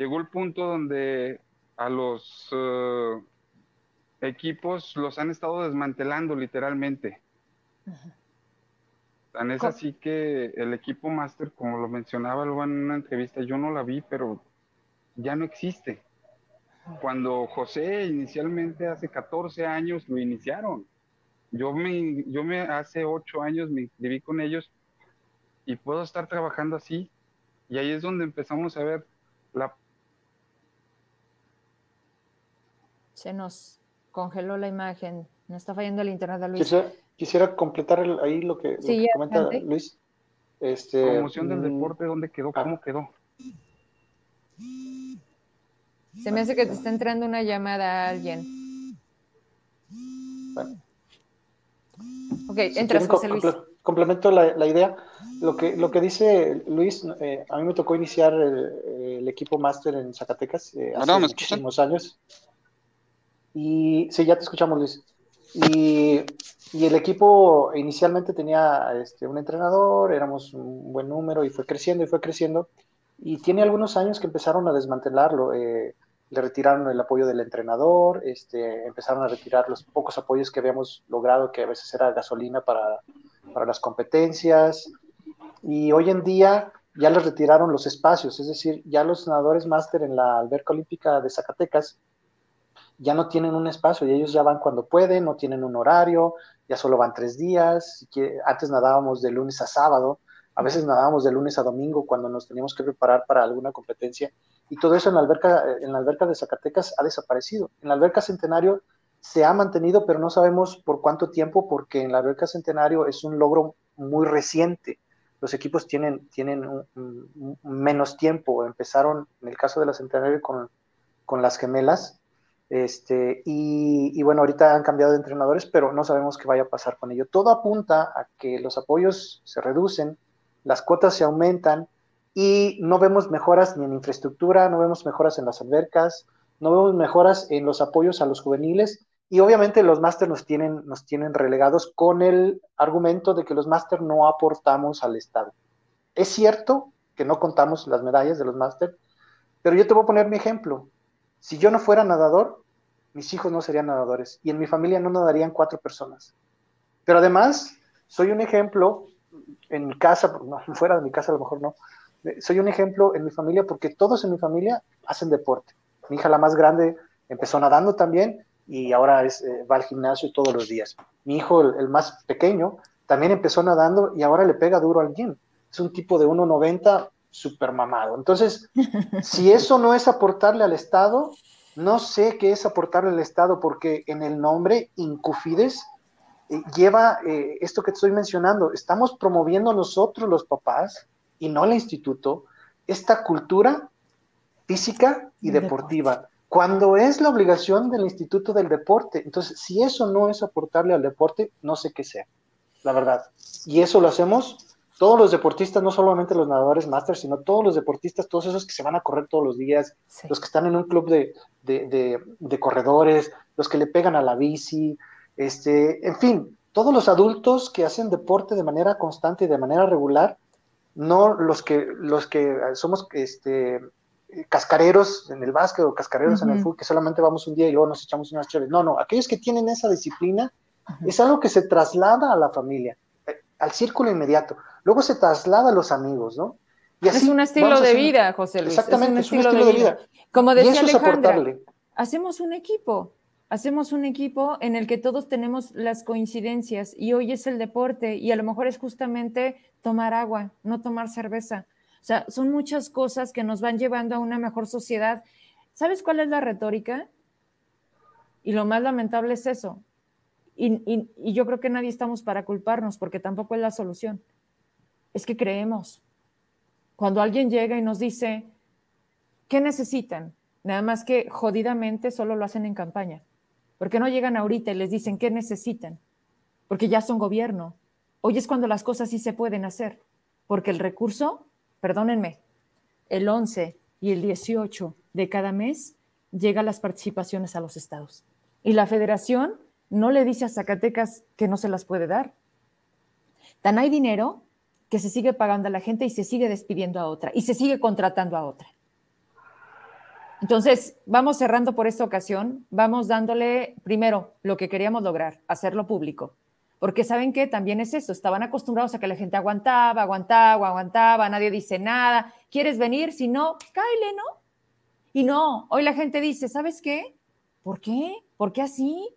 llegó el punto donde a los eh, equipos los han estado desmantelando literalmente. Tan es así que el equipo máster, como lo mencionaba luego en una entrevista, yo no la vi, pero ya no existe. Cuando José inicialmente hace 14 años lo iniciaron. Yo me, yo me hace 8 años me inscribí con ellos y puedo estar trabajando así. Y ahí es donde empezamos a ver la Se nos congeló la imagen. No está fallando el internet de Luis. Quisiera, completar ahí lo que, comenta Luis. Este, Promoción del mm, deporte, ¿dónde quedó? Ah. ¿Cómo quedó? Se me hace que te está entrando una llamada a alguien. Ok, entras, José Luis. complemento la, idea. Lo que, lo que dice Luis, eh, a mí me tocó iniciar el, equipo máster en Zacatecas eh, hace muchísimos años. Y sí, ya te escuchamos, Luis. Y, y el equipo inicialmente tenía este, un entrenador, éramos un buen número y fue creciendo y fue creciendo. Y tiene algunos años que empezaron a desmantelarlo. Eh, le retiraron el apoyo del entrenador, este, empezaron a retirar los pocos apoyos que habíamos logrado, que a veces era gasolina para, para las competencias. Y hoy en día ya les retiraron los espacios, es decir, ya los nadadores máster en la alberca olímpica de Zacatecas ya no tienen un espacio y ellos ya van cuando pueden, no tienen un horario, ya solo van tres días. Antes nadábamos de lunes a sábado, a veces nadábamos de lunes a domingo cuando nos teníamos que preparar para alguna competencia. Y todo eso en la alberca, en la alberca de Zacatecas ha desaparecido. En la alberca Centenario se ha mantenido, pero no sabemos por cuánto tiempo, porque en la alberca Centenario es un logro muy reciente. Los equipos tienen, tienen menos tiempo. Empezaron, en el caso de la Centenario, con, con las gemelas, este, y, bueno, ahorita han cambiado de entrenadores, pero no sabemos qué vaya a pasar con ello. Todo apunta a que los apoyos se reducen, las cuotas se aumentan y no vemos mejoras ni en infraestructura, no vemos mejoras en las albercas, no vemos mejoras en los apoyos a los juveniles y obviamente los máster nos tienen, nos tienen relegados con el argumento de que los máster no aportamos al Estado. Es cierto que no contamos las medallas de los máster, pero yo te voy a poner mi ejemplo. Si yo no fuera nadador, mis hijos no serían nadadores y en mi familia no nadarían cuatro personas. Pero además, soy un ejemplo en mi casa, no, fuera de mi casa a lo mejor no, soy un ejemplo en mi familia porque todos en mi familia hacen deporte. Mi hija, la más grande, empezó nadando también y ahora eh, va al gimnasio todos los días. Mi hijo, el, más pequeño, también empezó nadando y ahora le pega duro al gym. Es un tipo de 1,90 super mamado. Entonces, si eso no es aportarle al Estado, no sé qué es aportarle al Estado porque en el nombre Incufides eh, lleva eh, esto que estoy mencionando. Estamos promoviendo nosotros los papás y no el instituto esta cultura física y deportiva, cuando es la obligación del instituto del deporte. Entonces, si eso no es aportarle al deporte, no sé qué sea, la verdad. Y eso lo hacemos todos los deportistas, no solamente los nadadores máster, sino todos los deportistas, todos esos que se van a correr todos los días, los que están en un club de, de, corredores, los que le pegan a la bici, este, en fin, todos los adultos que hacen deporte de manera constante y de manera regular, no los que, los que somos este, cascareros en el básquet o cascareros en el fútbol, que solamente vamos un día y luego nos echamos unas chéveres. No, no, aquellos que tienen esa disciplina, es algo que se traslada a la familia, eh, al círculo inmediato. Luego se traslada a los amigos, ¿no? Y así es un estilo de vida, José Luis. Exactamente, es un estilo, de, vida. Como decía Alejandra, hacemos un equipo, hacemos un equipo en el que todos tenemos las coincidencias y hoy es el deporte y a lo mejor es justamente tomar agua, no tomar cerveza. O sea, son muchas cosas que nos van llevando a una mejor sociedad. ¿Sabes cuál es la retórica? Y lo más lamentable es eso. Y, y yo creo que nadie estamos para culparnos porque tampoco es la solución es que creemos. Cuando alguien llega y nos dice, ¿qué necesitan? Nada más que jodidamente solo lo hacen en campaña. porque no llegan ahorita y les dicen qué necesitan? Porque ya son gobierno. Hoy es cuando las cosas sí se pueden hacer. Porque el recurso, perdónenme, el 11 y el 18 de cada mes llega las participaciones a los estados. Y la federación no le dice a Zacatecas que no se las puede dar. Tan hay dinero que se sigue pagando a la gente y se sigue despidiendo a otra y se sigue contratando a otra. Entonces, vamos cerrando por esta ocasión, vamos dándole primero lo que queríamos lograr, hacerlo público. Porque saben que también es eso, estaban acostumbrados a que la gente aguantaba, aguantaba, aguantaba, nadie dice nada, ¿quieres venir? Si no, cáele, ¿no? Y no, hoy la gente dice, ¿sabes qué? ¿Por qué? ¿Por qué así?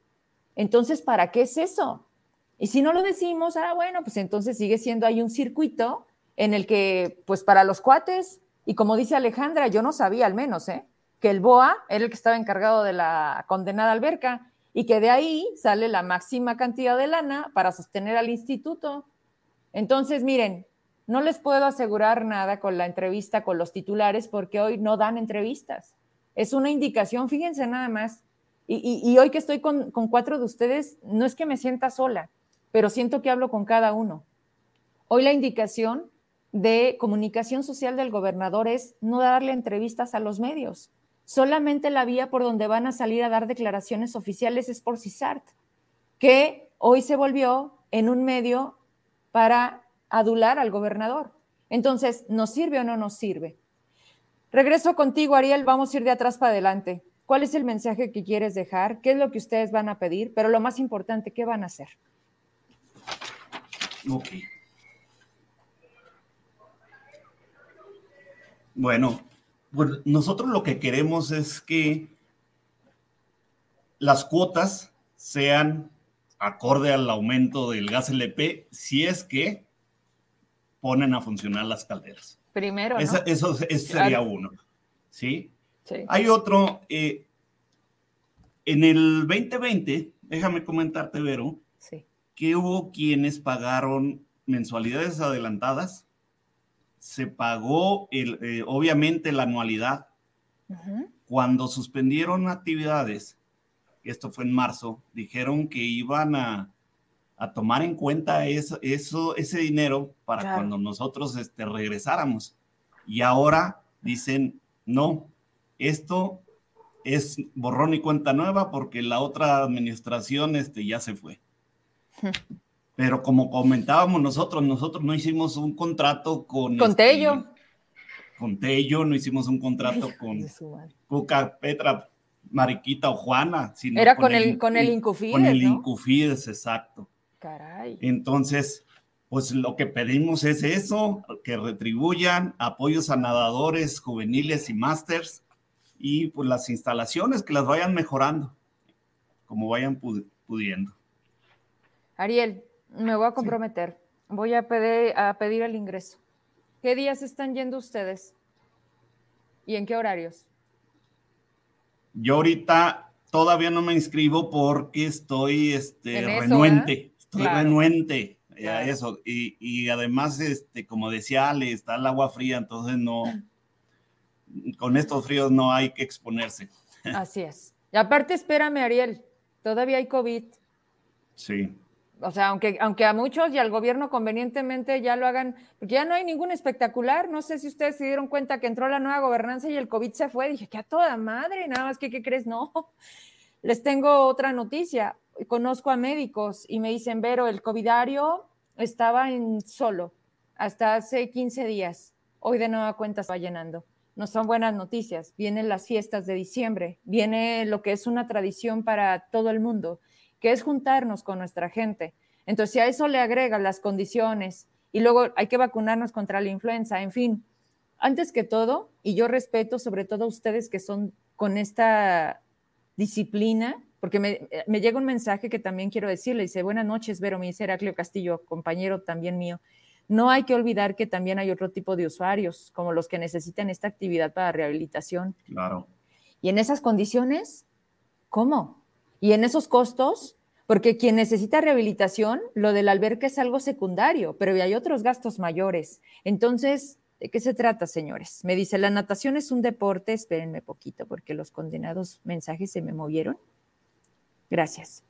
Entonces, ¿para qué es eso? Y si no lo decimos, ah, bueno, pues entonces sigue siendo ahí un circuito en el que, pues para los cuates, y como dice Alejandra, yo no sabía al menos, ¿eh? que el BOA era el que estaba encargado de la condenada alberca y que de ahí sale la máxima cantidad de lana para sostener al instituto. Entonces, miren, no les puedo asegurar nada con la entrevista con los titulares porque hoy no dan entrevistas. Es una indicación, fíjense nada más. Y, hoy que estoy con, con cuatro de ustedes, no es que me sienta sola, pero siento que hablo con cada uno. Hoy la indicación de comunicación social del gobernador es no darle entrevistas a los medios. Solamente la vía por donde van a salir a dar declaraciones oficiales es por CISART, que hoy se volvió en un medio para adular al gobernador. Entonces, ¿nos sirve o no nos sirve? Regreso contigo, Ariel, vamos a ir de atrás para adelante. ¿Cuál es el mensaje que quieres dejar? ¿Qué es lo que ustedes van a pedir? Pero lo más importante, ¿qué van a hacer? Ok. Bueno, pues nosotros lo que queremos es que las cuotas sean acorde al aumento del gas LP si es que ponen a funcionar las calderas. Primero, ¿no? eso, sería uno. ¿sí? Hay otro, eh, en el 2020, déjame comentarte, Vero, que hubo quienes pagaron mensualidades adelantadas, se pagó el, eh, obviamente la anualidad. Cuando suspendieron actividades, esto fue en marzo, dijeron que iban a, tomar en cuenta eso, eso, ese dinero para cuando nosotros este, regresáramos. Y ahora dicen, no, esto es borrón y cuenta nueva porque la otra administración este, ya se fue. Pero como comentábamos nosotros, nosotros no hicimos un contrato con... Con este, Tello. Con Tello, no hicimos un contrato con Cuca, Petra, Mariquita o Juana. Era con, el, con el Incufides, Con el Incufides, exacto. Caray. Entonces, pues lo que pedimos es eso, que retribuyan apoyos a nadadores juveniles y másters y pues las instalaciones que las vayan mejorando, como vayan pudiendo. Ariel, me voy a comprometer. Voy a pedir, a pedir el ingreso. ¿Qué días están yendo ustedes? ¿Y en qué horarios? Yo ahorita todavía no me inscribo porque estoy este, renuente. Estoy renuente a eso. Y, y, además, este, como decía Ale, está el agua fría, entonces no, con estos fríos no hay que exponerse. Así es. Y aparte, espérame, Ariel, todavía hay COVID. Sí o sea, aunque, aunque a muchos y al gobierno convenientemente ya lo hagan, porque ya no hay ningún espectacular. No sé si ustedes se dieron cuenta que entró la nueva gobernanza y el COVID se fue. Dije, que a toda madre, nada más que, ¿qué crees? No. Les tengo otra noticia. Conozco a médicos y me dicen, Vero, el COVIDario estaba en solo hasta hace 15 días. Hoy de nueva cuenta se va llenando. No son buenas noticias. Vienen las fiestas de diciembre, viene lo que es una tradición para todo el mundo que es juntarnos con nuestra gente. Entonces, si a eso le agregan las condiciones y luego hay que vacunarnos contra la influenza, en fin, antes que todo, y yo respeto sobre todo a ustedes que son con esta disciplina, porque me, llega un mensaje que también quiero decirle, dice, buenas noches, Vero, me dice Heraclio Castillo, compañero también mío. No hay que olvidar que también hay otro tipo de usuarios, como los que necesitan esta actividad para rehabilitación. Claro. Y en esas condiciones, ¿cómo? Y en esos costos, porque quien necesita rehabilitación, lo del albergue es algo secundario, pero hay otros gastos mayores. Entonces, ¿de qué se trata, señores? Me dice, la natación es un deporte, espérenme poquito, porque los condenados mensajes se me movieron. Gracias.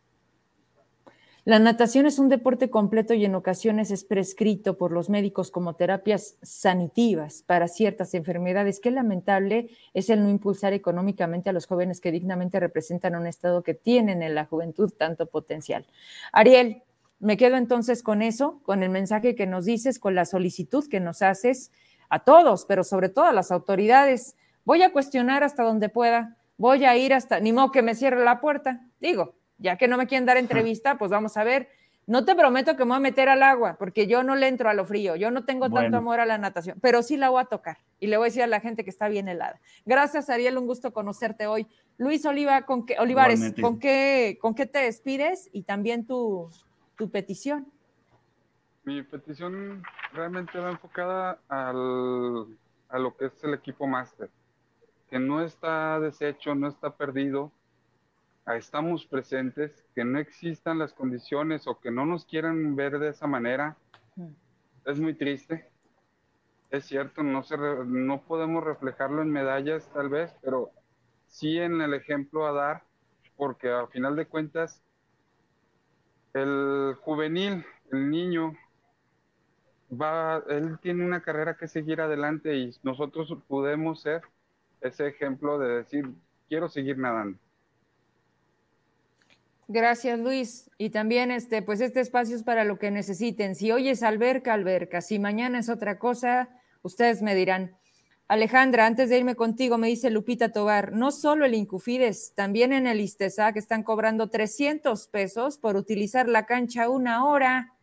La natación es un deporte completo y en ocasiones es prescrito por los médicos como terapias sanitivas para ciertas enfermedades. Qué lamentable es el no impulsar económicamente a los jóvenes que dignamente representan un estado que tienen en la juventud tanto potencial. Ariel, me quedo entonces con eso, con el mensaje que nos dices, con la solicitud que nos haces a todos, pero sobre todo a las autoridades. Voy a cuestionar hasta donde pueda, voy a ir hasta, ni modo que me cierre la puerta, digo, ya que no me quieren dar entrevista, pues vamos a ver. No te prometo que me voy a meter al agua, porque yo no le entro a lo frío, yo no tengo tanto amor a la natación, pero sí la voy a tocar y le voy a decir a la gente que está bien helada. Gracias, Ariel, un gusto conocerte hoy. Luis Oliva, ¿con qué, Olivares, ¿con qué, ¿con qué te despides? Y también tu, tu petición. Mi petición realmente va enfocada al, a lo que es el equipo máster, que no está deshecho, no está perdido, estamos presentes, que no existan las condiciones o que no nos quieran ver de esa manera, es muy triste. Es cierto, no, se no podemos reflejarlo en medallas tal vez, pero sí en el ejemplo a dar, porque a final de cuentas, el juvenil, el niño, va, él tiene una carrera que seguir adelante y nosotros podemos ser ese ejemplo de decir, quiero seguir nadando. Gracias, Luis. Y también, este, pues este espacio es para lo que necesiten. Si hoy es alberca, alberca. Si mañana es otra cosa, ustedes me dirán. Alejandra, antes de irme contigo, me dice Lupita Tobar, no solo el Incufides, también en el ISTESA que están cobrando 300 pesos por utilizar la cancha una hora.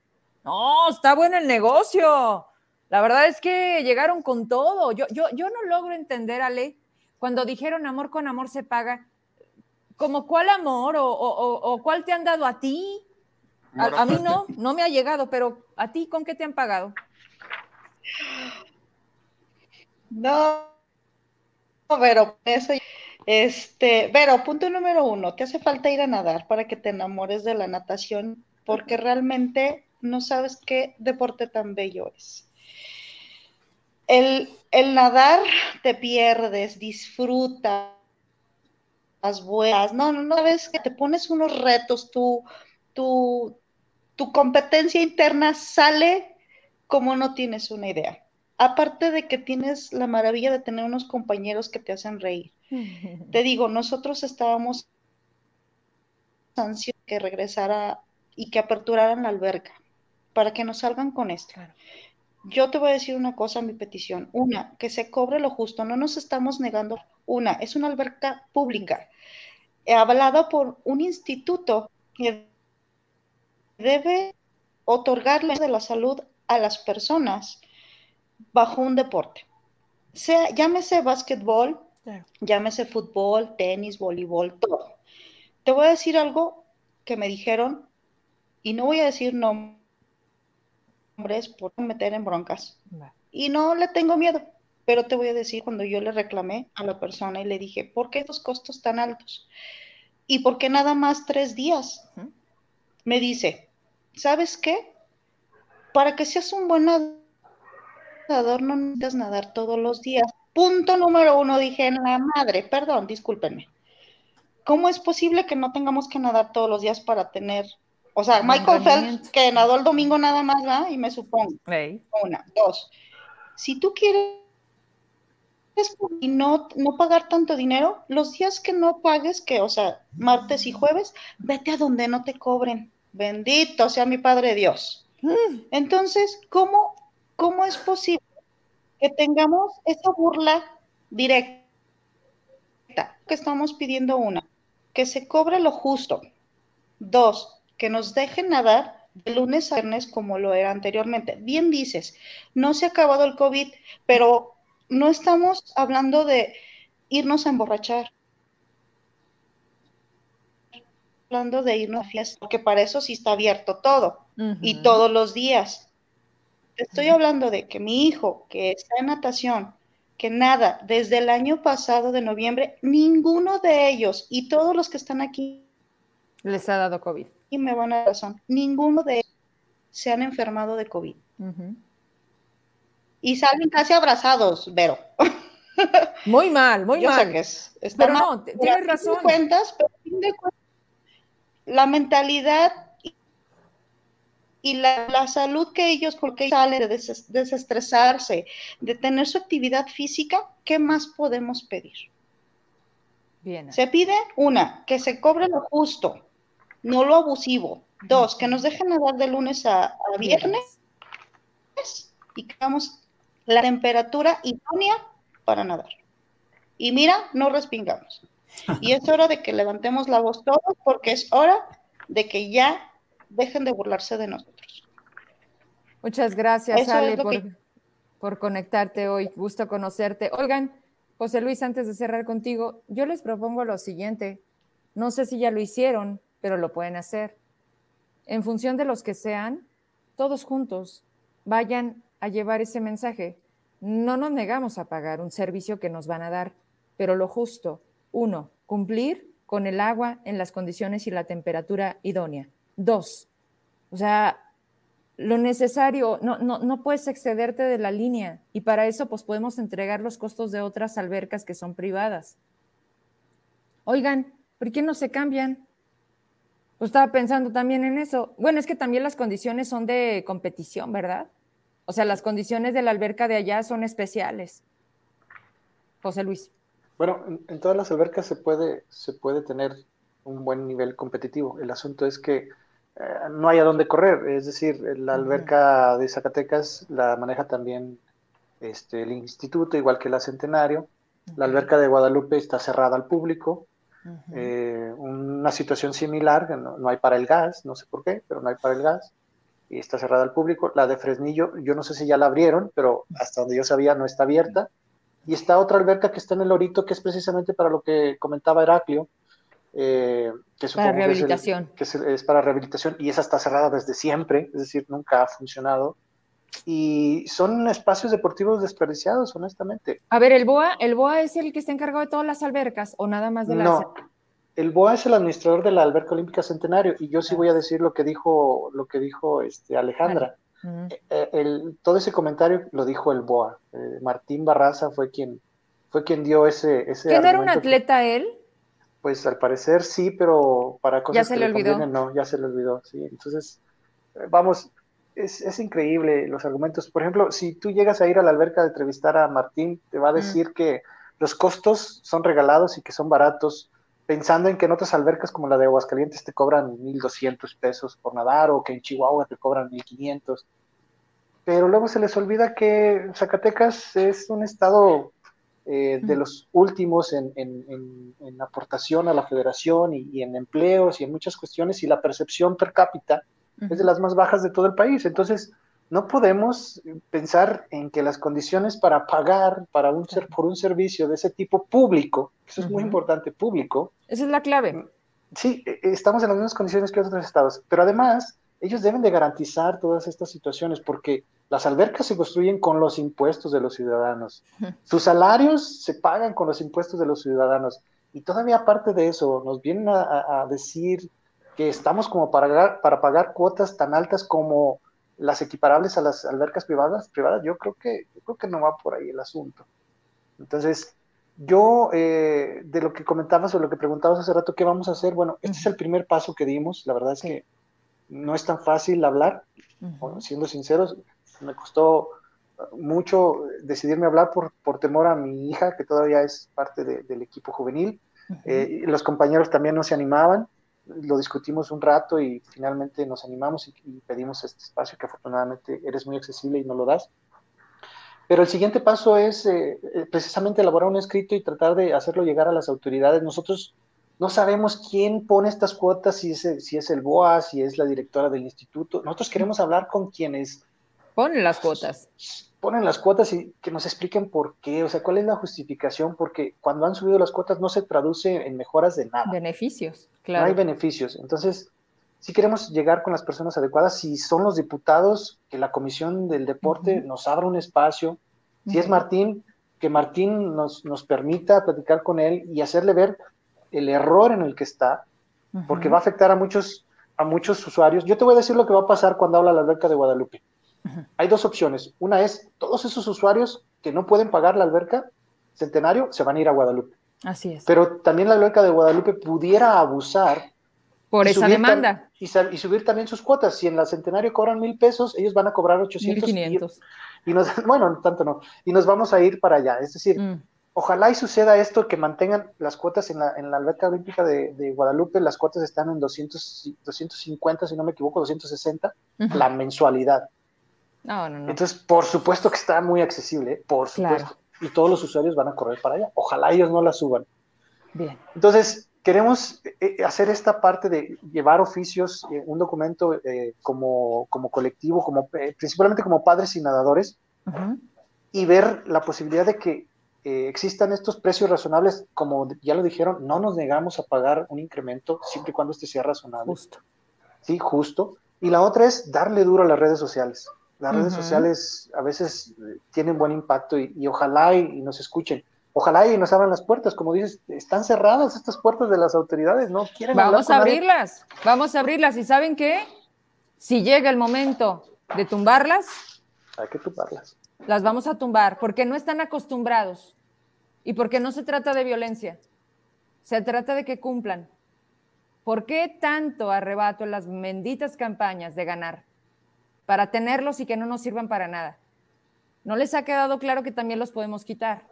No, está bueno el negocio. La verdad es que llegaron con todo. Yo, yo, yo no logro entender, Ale, cuando dijeron amor con amor se paga ¿Como cuál amor o, cuál te han dado a ti? A, mí no, no me ha llegado, pero a ti, ¿con qué te han pagado? No, pero eso, este, pero punto número uno, te hace falta ir a nadar para que te enamores de la natación, porque realmente no sabes qué deporte tan bello es. El, el nadar te pierdes, disfruta, las buenas, no, no, no, ves que te pones unos retos, tu, tu, tu competencia interna sale como no tienes una idea. Aparte de que tienes la maravilla de tener unos compañeros que te hacen reír. te digo, nosotros estábamos ansiosos que regresara y que aperturaran la alberca para que nos salgan con esto. Yo te voy a decir una cosa, mi petición. Una, que se cobre lo justo. No nos estamos negando. Una, es una alberca pública, avalada por un instituto que debe otorgarle de la salud a las personas bajo un deporte. Sea, llámese básquetbol, llámese fútbol, tenis, voleibol, todo. Te voy a decir algo que me dijeron y no voy a decir nombres por meter en broncas. Y no le tengo miedo, pero te voy a decir cuando yo le reclamé a la persona y le dije, ¿por qué estos costos tan altos? ¿Y por qué nada más tres días? Me dice, ¿sabes qué? Para que seas un buen nadador no necesitas nadar todos los días. Punto número uno, dije en la madre, perdón, discúlpenme. ¿Cómo es posible que no tengamos que nadar todos los días para tener o sea, Michael Phelps, que nadó el domingo nada más, ¿verdad? Y me supongo. Una, dos. Si tú quieres y no, no pagar tanto dinero, los días que no pagues, que, o sea, martes y jueves, vete a donde no te cobren. Bendito sea mi Padre Dios. Mm. Entonces, ¿cómo, ¿cómo es posible que tengamos esa burla directa? Que estamos pidiendo una, que se cobre lo justo. Dos, que nos dejen nadar de lunes a viernes como lo era anteriormente. Bien dices, no se ha acabado el COVID, pero no estamos hablando de irnos a emborrachar. Hablando de irnos a fiesta, porque para eso sí está abierto todo y todos los días. Estoy hablando de que mi hijo, que está en natación, que nada, desde el año pasado de noviembre, ninguno de ellos y todos los que están aquí les ha dado COVID y me van a dar razón, ninguno de ellos se han enfermado de COVID. Y salen casi abrazados, Vero. Muy mal, muy mal. Sé que es, pero no, tienes razón. Cuentas, pero la mentalidad y la, salud que ellos, porque salen de desestresarse, de tener su actividad física, ¿qué más podemos pedir? Bien. Se pide una, que se cobre lo justo, no lo abusivo. Dos, que nos dejen nadar de lunes a, viernes y que hagamos la temperatura idónea para nadar. Y mira, no respingamos. Y es hora de que levantemos la voz todos porque es hora de que ya dejen de burlarse de nosotros. Muchas gracias, Ale, por, por conectarte hoy. Gusto conocerte. Oigan, José Luis, antes de cerrar contigo, yo les propongo lo siguiente. No sé si ya lo hicieron, pero lo pueden hacer. En función de los que sean, todos juntos vayan a llevar ese mensaje. No nos negamos a pagar un servicio que nos van a dar, pero lo justo, uno, cumplir con el agua en las condiciones y la temperatura idónea. Dos, o sea, lo necesario, no, no, no puedes excederte de la línea y para eso pues podemos entregar los costos de otras albercas que son privadas. Oigan, ¿por qué no se cambian? Pues estaba pensando también en eso. Bueno, es que también las condiciones son de competición, ¿verdad? O sea, las condiciones de la alberca de allá son especiales. José Luis. Bueno, en, todas las albercas se puede, se puede tener un buen nivel competitivo. El asunto es que eh, no hay a dónde correr. Es decir, la alberca de Zacatecas la maneja también este, el instituto, igual que la Centenario. La alberca de Guadalupe está cerrada al público. Eh, una situación similar, no, hay para el gas, no sé por qué, pero no hay para el gas y está cerrada al público. La de Fresnillo, yo no sé si ya la abrieron, pero hasta donde yo sabía no está abierta. Y está otra alberca que está en el Orito, que es precisamente para lo que comentaba Heraclio, eh, que para rehabilitación. Que es, para rehabilitación y esa está cerrada desde siempre, es decir, nunca ha funcionado. Y son espacios deportivos desperdiciados, honestamente. A ver, el BOA, ¿el BOA es el que está encargado de todas las albercas o nada más de las? No, el BOA es el administrador de la Alberca Olímpica Centenario y yo sí voy a decir lo que dijo, lo que dijo este, Alejandra. Eh, eh, el, todo ese comentario lo dijo el BOA. Eh, Martín Barraza fue quien, fue quien dio ese... ese ¿Quién era un atleta él? Pues al parecer sí, pero para cosas ya se que le, olvidó. no, ya se le olvidó, sí. Entonces, vamos, es, es, increíble los argumentos. Por ejemplo, si tú llegas a ir a la alberca de entrevistar a Martín, te va a decir que los costos son regalados y que son baratos, pensando en que en otras albercas como la de Aguascalientes te cobran 1.200 pesos por nadar o que en Chihuahua te cobran 1.500. Pero luego se les olvida que Zacatecas es un estado eh, de los últimos en, aportación a la federación y, en empleos y en muchas cuestiones y la percepción per cápita es de las más bajas de todo el país. Entonces, no podemos pensar en que las condiciones para pagar para un ser, por un servicio de ese tipo público, eso es muy importante, público. Esa es la clave. Sí, e, e, estamos en las mismas condiciones que otros estados, pero además ellos deben de garantizar todas estas situaciones porque las albercas se construyen con los impuestos de los ciudadanos. Sus salarios se pagan con los impuestos de los ciudadanos. Y todavía aparte de eso, nos vienen a, decir que estamos como para, para pagar cuotas tan altas como las equiparables a las albercas privadas, privadas yo creo que, yo creo que no va por ahí el asunto. Entonces, yo, eh, de lo que comentabas o lo que preguntabas hace rato, ¿qué vamos a hacer? Bueno, este es el primer paso que dimos. La verdad es que no es tan fácil hablar, siendo sinceros. Me costó mucho decidirme hablar por, por temor a mi hija, que todavía es parte del equipo juvenil. Eh, los compañeros también no se animaban lo discutimos un rato y finalmente nos animamos y, pedimos este espacio que afortunadamente eres muy accesible y no lo das. Pero el siguiente paso es eh, eh, precisamente elaborar un escrito y tratar de hacerlo llegar a las autoridades. Nosotros no sabemos quién pone estas cuotas, si es, si es el BOA, si es la directora del instituto. Nosotros queremos hablar con quienes ponen las cuotas ponen las cuotas y que nos expliquen por qué, o sea, cuál es la justificación, porque cuando han subido las cuotas no se traduce en mejoras de nada. Beneficios, claro. No hay beneficios. Entonces, si queremos llegar con las personas adecuadas, si son los diputados, que la Comisión del Deporte nos abra un espacio, si es Martín, que Martín nos, nos permita platicar con él y hacerle ver el error en el que está, porque va a afectar a muchos, a muchos usuarios. Yo te voy a decir lo que va a pasar cuando habla la alberca de Guadalupe. Hay dos opciones. Una es, todos esos usuarios que no pueden pagar la alberca Centenario se van a ir a Guadalupe. Así es. Pero también la alberca de Guadalupe pudiera abusar. Por esa demanda. Y, subir también sus cuotas. Si en la Centenario cobran mil pesos, ellos van a cobrar 800. 1500. Y, nos, bueno, tanto no. Y nos vamos a ir para allá. Es decir, mm. ojalá y suceda esto, que mantengan las cuotas en la, en la alberca olímpica de, Guadalupe. Las cuotas están en 200, 250, si no me equivoco, 260, la mensualidad. No, no, no. Entonces, por supuesto que está muy accesible, ¿eh? por supuesto. Y todos los usuarios van a correr para allá. Ojalá ellos no la suban. Bien. Entonces, queremos eh, eh, hacer esta parte de llevar oficios, un documento como, como, colectivo, como, principalmente como padres y nadadores, y ver la posibilidad de que existan estos precios razonables, como ya lo dijeron, no nos negamos a pagar un incremento siempre y cuando este sea razonable. Justo. Sí, justo. Y la otra es darle duro a las redes sociales. Las redes sociales a veces eh, tienen buen impacto y, ojalá y, nos escuchen. Ojalá y nos abran las puertas, como dices, están cerradas estas puertas de las autoridades, no quieren Vamos a abrirlas, vamos a abrirlas. ¿Y saben qué? Si llega el momento de tumbarlas, hay que tumbarlas. Las vamos a tumbar porque no están acostumbrados y porque no se trata de violencia, se trata de que cumplan. ¿Por qué tanto arrebato en las benditas campañas de ganar? Para tenerlos y que no nos sirvan para nada. ¿No les ha quedado claro que también los podemos quitar?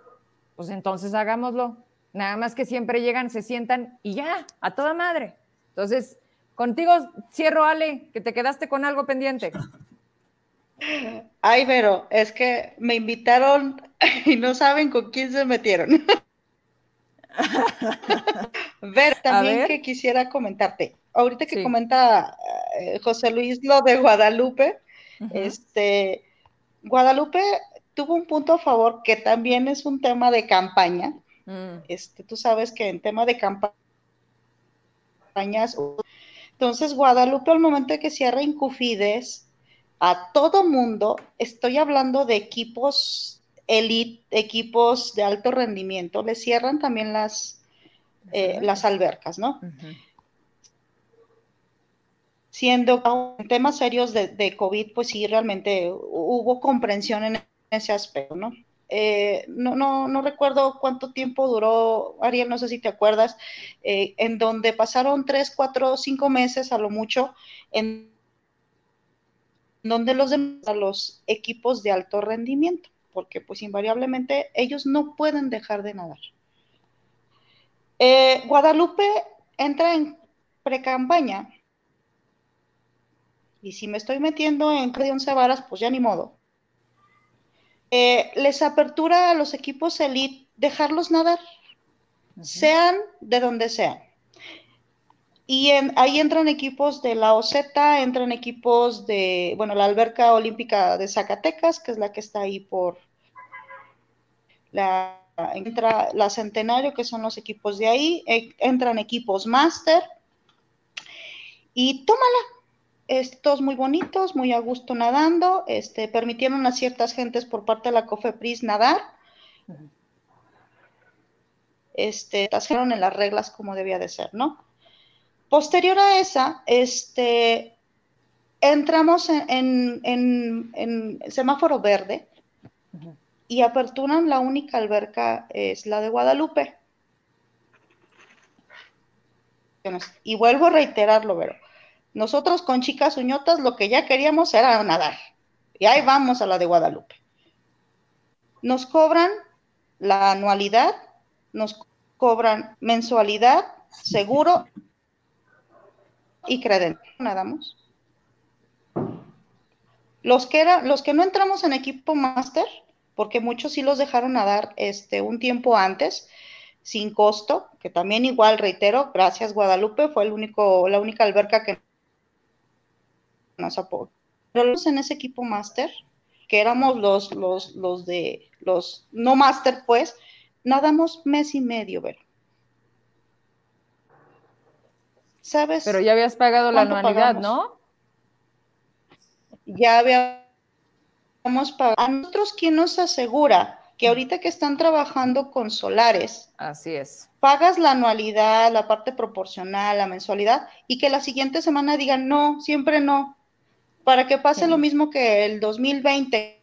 Pues entonces hagámoslo. Nada más que siempre llegan, se sientan y ya, a toda madre. Entonces, contigo cierro, Ale, que te quedaste con algo pendiente. Ay, pero es que me invitaron y no saben con quién se metieron. ver, también que quisiera comentarte. Ahorita que comenta eh, José Luis lo de Guadalupe, este, Guadalupe tuvo un punto a favor que también es un tema de campaña. Mm. Este, tú sabes que en tema de campañas, entonces Guadalupe al momento de que cierra Incufides, a todo mundo, estoy hablando de equipos elite, equipos de alto rendimiento, le cierran también las, eh, las albercas, ¿no? Siendo en temas serios de, COVID, pues sí, realmente hubo comprensión en ese aspecto, ¿no? Eh, no, no, recuerdo cuánto tiempo duró, Ariel, no sé si te acuerdas, eh, en donde pasaron tres, cuatro, cinco meses a lo mucho, en donde los a los equipos de alto rendimiento, porque pues invariablemente ellos no pueden dejar de nadar. Eh, Guadalupe entra en pre-campaña y si me estoy metiendo en de 11 varas, pues ya ni modo. Eh, les apertura a los equipos elite dejarlos nadar, sean de donde sean. y ahí entran equipos de la OZ, entran equipos de, bueno, la alberca olímpica de Zacatecas, que es la que está ahí por la, entra la Centenario, que son los equipos de ahí, e, entran equipos máster, y tómala, estos muy bonitos, muy a gusto nadando, este, permitieron a ciertas gentes por parte de la COFEPRIS nadar, este, en las reglas como debía de ser, ¿no? Posterior a esa, este, entramos en, semáforo verde y aperturan la única alberca, es la de Guadalupe. Y vuelvo a reiterarlo, pero nosotros con chicas uñotas lo que ya queríamos era nadar. Y ahí vamos a la de Guadalupe. Nos cobran la anualidad, nos cobran mensualidad, seguro y credencial. Nadamos. Los que, era, los que no entramos en equipo máster, porque muchos sí los dejaron nadar este, un tiempo antes, sin costo, que también igual, reitero, gracias Guadalupe, fue el único, la única alberca que nos apoyó. Pero los en ese equipo máster, que éramos los, los, los de los no máster, pues, nadamos mes y medio, ¿verdad? ¿Sabes? Pero ya habías pagado la anualidad, ¿no? Ya habíamos pagado. A nosotros, ¿quién nos asegura que ahorita que están trabajando con solares, así es, pagas la anualidad, la parte proporcional, la mensualidad, y que la siguiente semana digan no, siempre no, para que pase lo mismo que el 2020.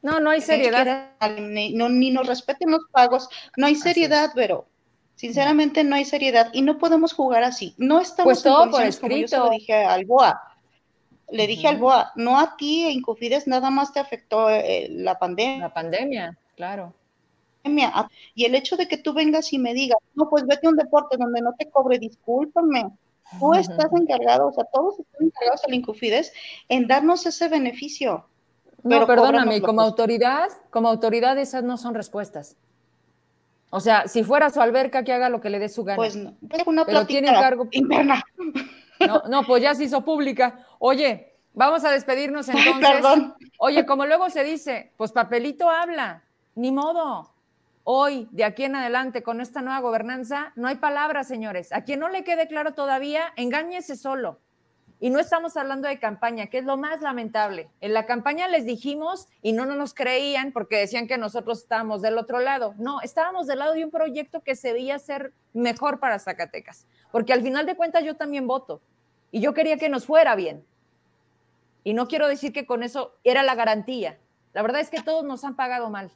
No, no hay seriedad. Ni, no, ni nos respeten los pagos, no hay seriedad, pero Sinceramente no hay seriedad y no podemos jugar así. No estamos pues todo por escrito. Como yo le dije al BOA. Le dije al BOA, no a ti, Incufides, nada más te afectó eh, la pandemia. La pandemia, claro. Y el hecho de que tú vengas y me digas, no, pues vete a un deporte donde no te cobre, discúlpame. Tú estás encargado, o sea, todos están encargados al Incufides en darnos ese beneficio. No, perdóname, como autoridad, como autoridad esas no son respuestas. O sea, si fuera su alberca, que haga lo que le dé su gana. Pues no, una Pero tiene cargo interna. No, no, pues ya se hizo pública. Oye, vamos a despedirnos entonces. perdón. Oye, como luego se dice, pues papelito habla, ni modo. Hoy, de aquí en adelante, con esta nueva gobernanza, no hay palabras, señores. A quien no le quede claro todavía, engáñese solo. Y no estamos hablando de campaña, que es lo más lamentable. En la campaña les dijimos y no, nos creían porque decían que nosotros estábamos del otro lado. No, estábamos del lado de un proyecto que se veía ser mejor para Zacatecas. Porque al final de cuentas yo también voto. Y yo quería que nos fuera bien. Y no quiero decir que con eso era la garantía. La verdad es que todos nos han pagado mal.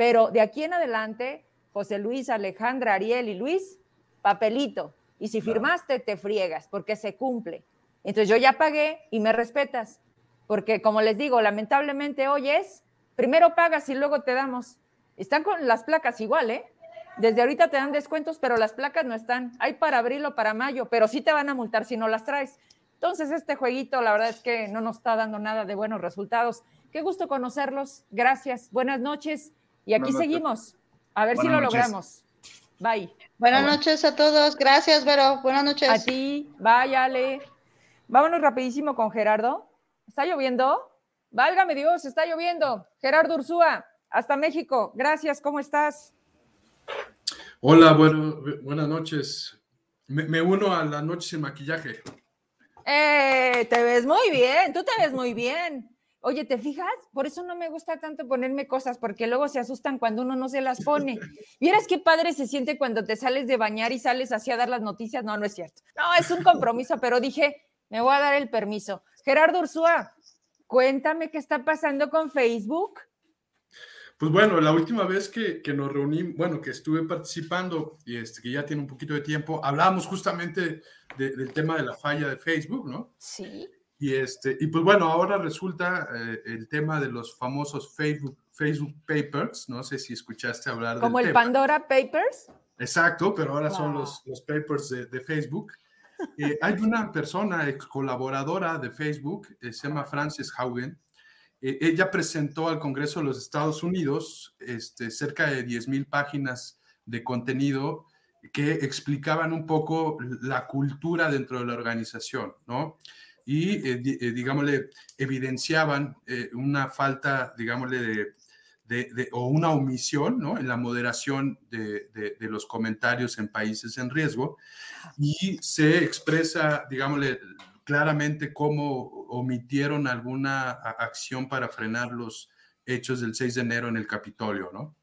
Pero de aquí en adelante, José Luis, Alejandra, Ariel y Luis, papelito. Y si firmaste, te friegas, porque se cumple. Entonces yo ya pagué y me respetas, porque como les digo, lamentablemente hoy es, primero pagas y luego te damos. Están con las placas igual, ¿eh? Desde ahorita te dan descuentos, pero las placas no están. Hay para abril o para mayo, pero sí te van a multar si no las traes. Entonces este jueguito, la verdad es que no nos está dando nada de buenos resultados. Qué gusto conocerlos. Gracias. Buenas noches. Y aquí seguimos. A ver si lo logramos. Bye. Buenas noches a todos. Gracias, Vero. Buenas noches. A ti. Bye, Ale. Vámonos rapidísimo con Gerardo. ¿Está lloviendo? Válgame Dios, está lloviendo. Gerardo Ursúa, hasta México. Gracias, ¿cómo estás? Hola, bueno, buenas noches. Me, uno a la noche sin maquillaje. Eh, te ves muy bien, tú te ves muy bien. Oye, ¿te fijas? Por eso no me gusta tanto ponerme cosas, porque luego se asustan cuando uno no se las pone. ¿Vieras qué padre se siente cuando te sales de bañar y sales así a dar las noticias? No, no es cierto. No, es un compromiso, pero dije, me voy a dar el permiso. Gerardo Ursúa, cuéntame qué está pasando con Facebook. Pues bueno, la última vez que, nos reuní, bueno, que estuve participando y este, que ya tiene un poquito de tiempo, hablábamos justamente del tema de la falla de Facebook, ¿no? Sí. Y, este, y pues bueno, ahora resulta eh, el tema de los famosos Facebook, Facebook Papers, no sé si escuchaste hablar ¿Como el Pandora Papers? Exacto, pero ahora son los, los papers de, de Facebook. Eh, hay una persona, ex colaboradora de Facebook, eh, se llama Frances Haugen. Eh, ella presentó al Congreso de los Estados Unidos este, cerca de 10.000 páginas de contenido que explicaban un poco la cultura dentro de la organización, ¿no? Y, eh, eh, digámosle, evidenciaban eh, una falta, digámosle, de, o una omisión, ¿no? En la moderación de, de, los comentarios en países en riesgo. Y se expresa, digámosle, claramente cómo omitieron alguna acción para frenar los hechos del 6 de enero en el Capitolio, ¿no?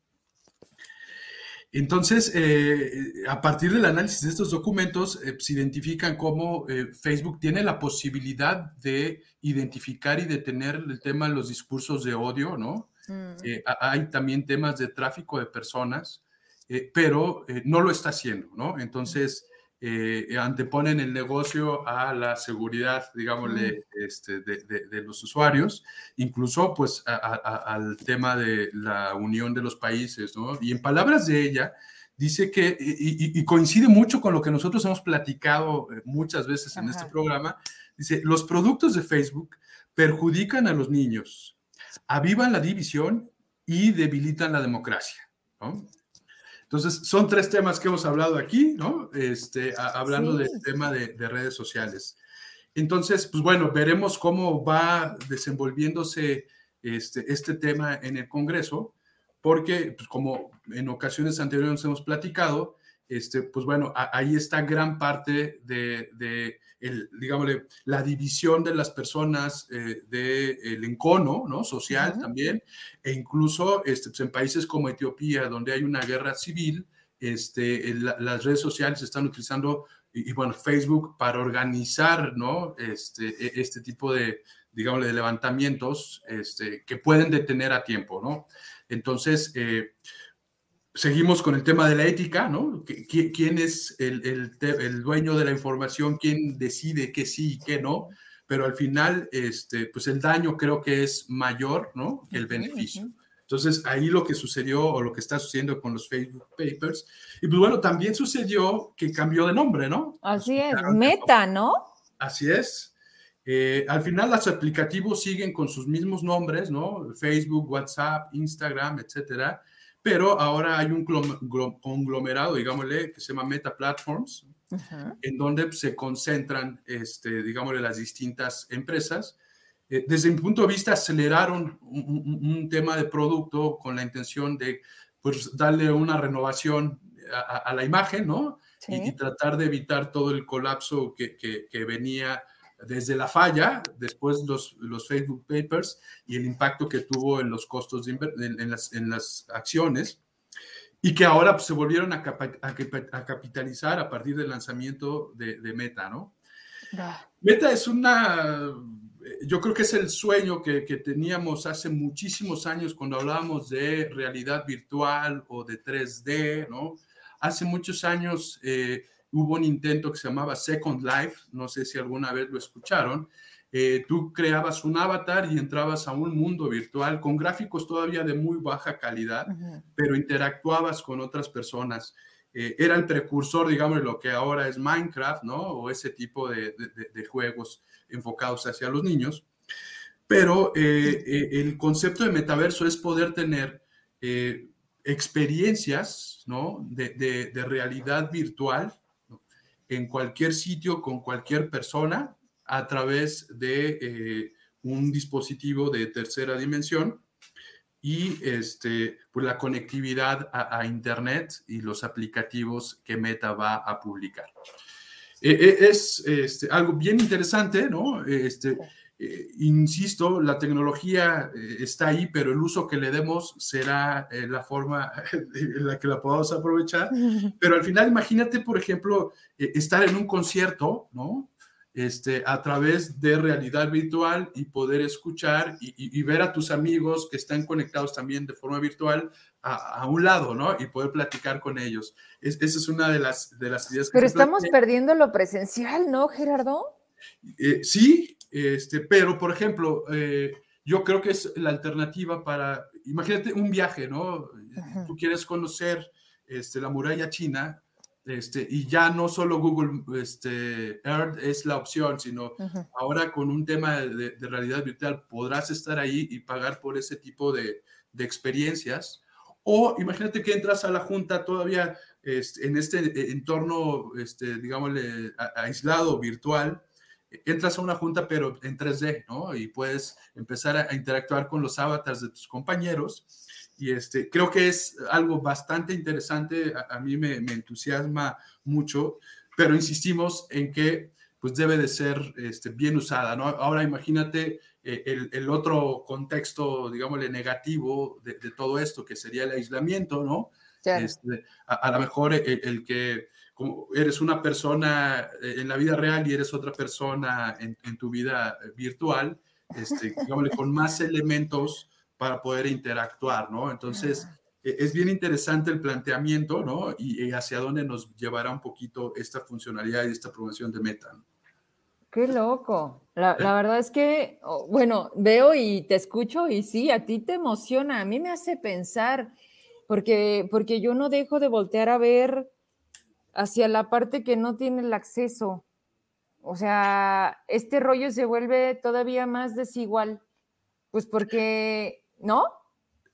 Entonces, eh, a partir del análisis de estos documentos, eh, se identifican cómo eh, Facebook tiene la posibilidad de identificar y detener el tema de los discursos de odio, ¿no? Mm. hay también temas de tráfico de personas, pero no lo está haciendo, ¿no? Entonces, anteponen el negocio a la seguridad, digámosle, este, de, los usuarios, incluso pues al tema de la unión de los países, ¿no? Y en palabras de ella, dice que, y, coincide mucho con lo que nosotros hemos platicado eh, muchas veces en este programa, dice, los productos de Facebook perjudican a los niños, avivan la división y debilitan la democracia. ¿no? Entonces, son tres temas que hemos hablado aquí, ¿no? Este, hablando del tema de, redes sociales. Entonces, pues bueno, veremos cómo va desenvolviéndose este, este tema en el Congreso, porque, pues como en ocasiones anteriores hemos platicado, este, pues bueno, ahí está gran parte de, de el, la división de las personas eh, del encono ¿no? social también, e incluso este, pues en países como Etiopía, donde hay una guerra civil, este, las redes sociales están utilizando, y, bueno, Facebook para organizar ¿no? este, e, este tipo de, digamos, de levantamientos este, que pueden detener a tiempo, ¿no? Entonces, eh, seguimos con el tema de la ética, ¿no? ¿Quién es el, dueño de la información? ¿Quién decide qué sí y qué no? Pero al final, este, pues el daño creo que es mayor, ¿no? Que el beneficio. Entonces, ahí lo que sucedió o lo que está sucediendo con los Facebook Papers. Y pues bueno, también sucedió que cambió de nombre, ¿no? Así es, Meta, ¿no? Así es. Eh, al final, los aplicativos siguen con sus mismos nombres, ¿no? Facebook, WhatsApp, Instagram, etcétera pero ahora hay un conglomerado, digámosle, que se llama Meta Platforms, en donde se concentran, este, digámosle, las distintas empresas. Eh, desde mi punto de vista, aceleraron un, tema de producto con la intención de pues, darle una renovación a, la imagen, ¿no? Y, tratar de evitar todo el colapso que, que, que venía desde la falla, después los, los Facebook Papers y el impacto que tuvo en los costos en, las, en las acciones, y que ahora pues, se volvieron a, a, capitalizar a partir del lanzamiento de, Meta, ¿no? Meta es una, yo creo que es el sueño que, que, teníamos hace muchísimos años cuando hablábamos de realidad virtual o de 3D, ¿no? Hace muchos años... Eh, hubo un intento que se llamaba Second Life, no sé si alguna vez lo escucharon. Eh, tú creabas un avatar y entrabas a un mundo virtual con gráficos todavía de muy baja calidad, pero interactuabas con otras personas. Eh, era el precursor, digamos, de lo que ahora es Minecraft, ¿no? O ese tipo de, juegos enfocados hacia los niños. Pero eh, el concepto de metaverso es poder tener experiencias, ¿no? de realidad virtual en cualquier sitio con cualquier persona a través de eh, un dispositivo de tercera dimensión y este, pues la conectividad a, Internet y los aplicativos que Meta va a publicar. Eh, eh, es este, algo bien interesante, ¿no? Este, eh, insisto, la tecnología eh, está ahí, pero el uso que le demos será eh, la forma en la que la podamos aprovechar. Pero al final, imagínate, por ejemplo, estar en un concierto, ¿no? Este, a través de realidad virtual y poder escuchar y, ver a tus amigos que están conectados también de forma virtual a, un lado, ¿no? Y poder platicar con ellos. esa es una de las, de las ideas que... Pero estamos perdiendo lo presencial, ¿no, Gerardo? sí, este, pero, por ejemplo, eh, yo creo que es la alternativa para, imagínate un viaje, ¿no? Tú quieres conocer este, la muralla china, este, y ya no solo Google este, Earth es la opción, sino ahora con un tema de, realidad virtual podrás estar ahí y pagar por ese tipo de, de experiencias. O imagínate que entras a la junta todavía este, en este entorno, este, digámosle, aislado, virtual, entras a una junta pero en 3D, ¿no? Y puedes empezar a, interactuar con los avatars de tus compañeros. Y este, creo que es algo bastante interesante, a, mí me, me, entusiasma mucho, pero insistimos en que pues debe de ser este, bien usada, ¿no? Ahora imagínate eh, el, el, otro contexto, digámosle, negativo de, de, todo esto, que sería el aislamiento, ¿no? Este, a, lo mejor el, que como eres una persona eh, en la vida real y eres otra persona en, en tu vida virtual, este, digámosle, con más elementos para poder interactuar, ¿no? Entonces, e, es bien interesante el planteamiento, ¿no? Y, hacia dónde nos llevará un poquito esta funcionalidad y esta promoción de Meta. Qué loco. La, la, verdad es que, bueno, veo y te escucho y sí, a ti te emociona, a mí me hace pensar, porque, porque yo no dejo de voltear a ver hacia la parte que no tiene el acceso. O sea, este rollo se vuelve todavía más desigual, pues porque, ¿no?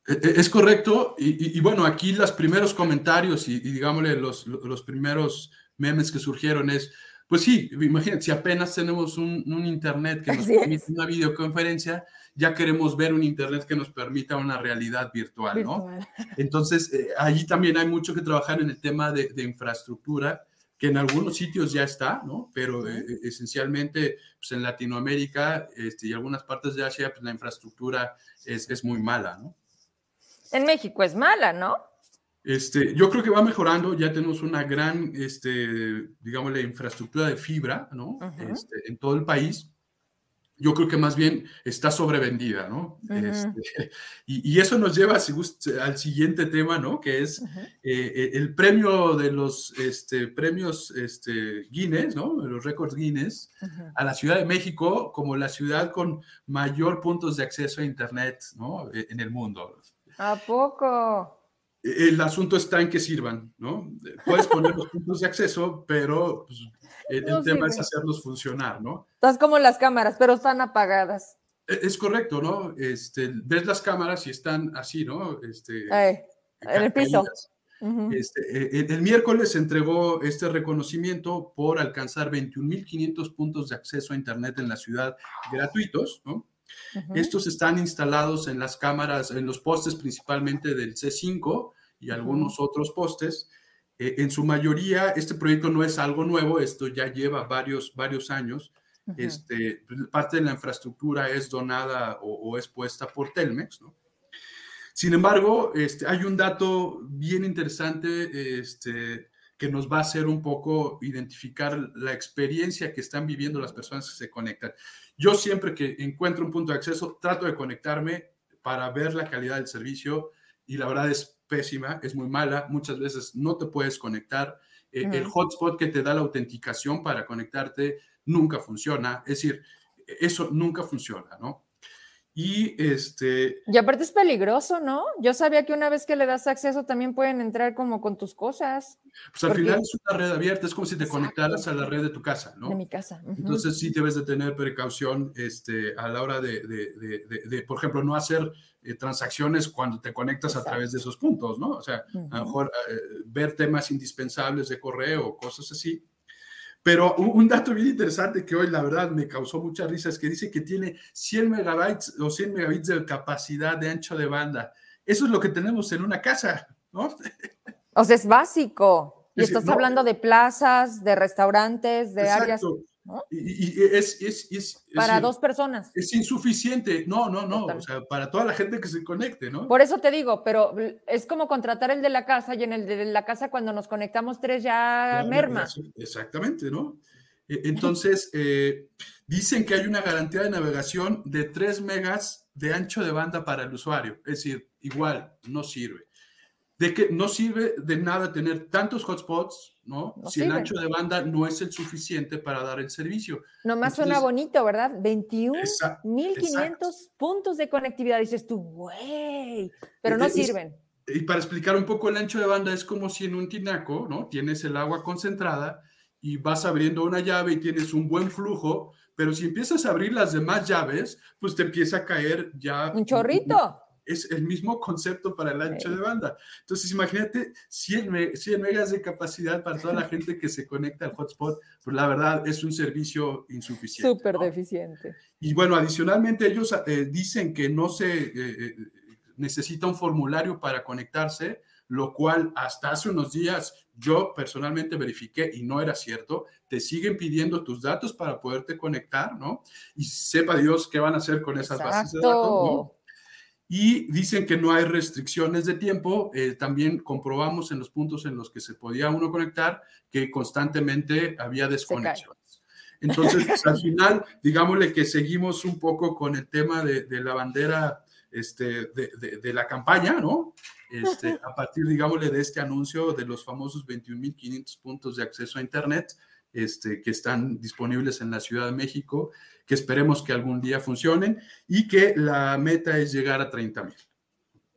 E, e, es correcto, y, bueno, aquí los primeros comentarios y, digámosle los, los, primeros memes que surgieron es, pues sí, imagínate, si apenas tenemos un, un internet que nos permite una videoconferencia, ya queremos ver un internet que nos permita una realidad virtual, ¿no? Entonces, eh, allí también hay mucho que trabajar en el tema de, de infraestructura, que en algunos sitios ya está, ¿no? Pero eh, esencialmente, pues en Latinoamérica este, y algunas partes de Asia, pues la infraestructura es, es muy mala, ¿no? En México es mala, ¿no? Este, yo creo que va mejorando, ya tenemos una gran, este, digamos, la infraestructura de fibra, ¿no? este, en todo el país. Yo creo que más bien está sobrevendida, ¿no? este, y, y, eso nos lleva al siguiente tema, ¿no? Que es eh, el premio de los este, premios este, Guinness, ¿no? Los récords Guinness, a la Ciudad de México como la ciudad con mayor puntos de acceso a Internet, ¿no? E, en el mundo. ¿A poco? El asunto está en que sirvan, ¿no? Puedes poner los puntos de acceso, pero pues, el, tema es hacerlos funcionar, ¿no? Estás como las cámaras, pero están apagadas. E, es, correcto, ¿no? Este, ves las cámaras y están así, ¿no? Este, en el piso. Este, e, el, miércoles se entregó este reconocimiento por alcanzar 21.500 puntos de acceso a Internet en la ciudad gratuitos, ¿no? Estos están instalados en las cámaras, en los postes principalmente del C5 y algunos otros postes. Eh, en su mayoría, este proyecto no es algo nuevo, esto ya lleva varios, varios años. este, parte de la infraestructura es donada o, es puesta por Telmex. ¿no? Sin embargo, este, hay un dato bien interesante este, que nos va a hacer un poco identificar la experiencia que están viviendo las personas que se conectan. Yo siempre que encuentro un punto de acceso, trato de conectarme para ver la calidad del servicio y la verdad es pésima, es muy mala. Muchas veces no te puedes conectar. Eh, el hotspot que te da la autenticación para conectarte nunca funciona. Es decir, eso nunca funciona, ¿no? Y este. Y aparte es peligroso, ¿no? Yo sabía que una vez que le das acceso también pueden entrar como con tus cosas. Pues al final es una red abierta, es como si te conectaras a la red de tu casa, ¿no? De mi casa. Entonces sí debes de tener precaución este, a la hora de, de, de, por ejemplo, no hacer eh, transacciones cuando te conectas a través de esos puntos, ¿no? O sea, a lo mejor eh, ver temas indispensables de correo o cosas así pero un dato bien interesante que hoy la verdad me causó mucha risa es que dice que tiene 100 megabytes o 100 megabits de capacidad de ancho de banda. Eso es lo que tenemos en una casa, ¿no? O sea, es básico. Y estás hablando de plazas, de restaurantes, de áreas. Y, es, es, es, para dos personas. Es insuficiente. No, no, no. O sea, para toda la gente que se conecte, ¿no? Por eso te digo, pero es como contratar el de la casa y en el de la casa cuando nos conectamos tres ya merma. Exactamente, ¿no? E, entonces, eh, dicen que hay una garantía de navegación de 3 megas de ancho de banda para el usuario. Es decir, igual, no sirve de que no sirve de nada tener tantos hotspots, ¿no? si el ancho de banda no es el suficiente para dar el servicio. Nomás suena bonito, ¿verdad? 21.500 puntos de conectividad. Dices tú, güey, pero no sirven. Y para explicar un poco el ancho de banda, es como si en un tinaco, ¿no? Tienes el agua concentrada y vas abriendo una llave y tienes un buen flujo, pero si empiezas a abrir las demás llaves, pues te empieza a caer ya... Un chorrito Es el mismo concepto para el ancho de banda. Entonces, imagínate 100, 100 megas de capacidad para toda la gente que se conecta al hotspot, pues la verdad es un servicio insuficiente. Súper deficiente. Y bueno, adicionalmente ellos eh, dicen que no se eh, eh, necesita un formulario para conectarse, lo cual hasta hace unos días yo personalmente verifiqué y no era cierto. Te siguen pidiendo tus datos para poderte conectar, ¿no? Y sepa Dios qué van a hacer con esas bases de datos, ¿no? Y dicen que no hay restricciones de tiempo. Eh, también comprobamos en los puntos en los que se podía uno conectar que constantemente había desconexiones. Entonces, pues, al final, digámosle que seguimos un poco con el tema de, de la bandera este, de, de, de, la campaña, ¿no? Este, a partir, digámosle, de este anuncio de los famosos 21.500 puntos de acceso a Internet este, que están disponibles en la Ciudad de México, que esperemos que algún día funcionen y que la meta es llegar a 30.000.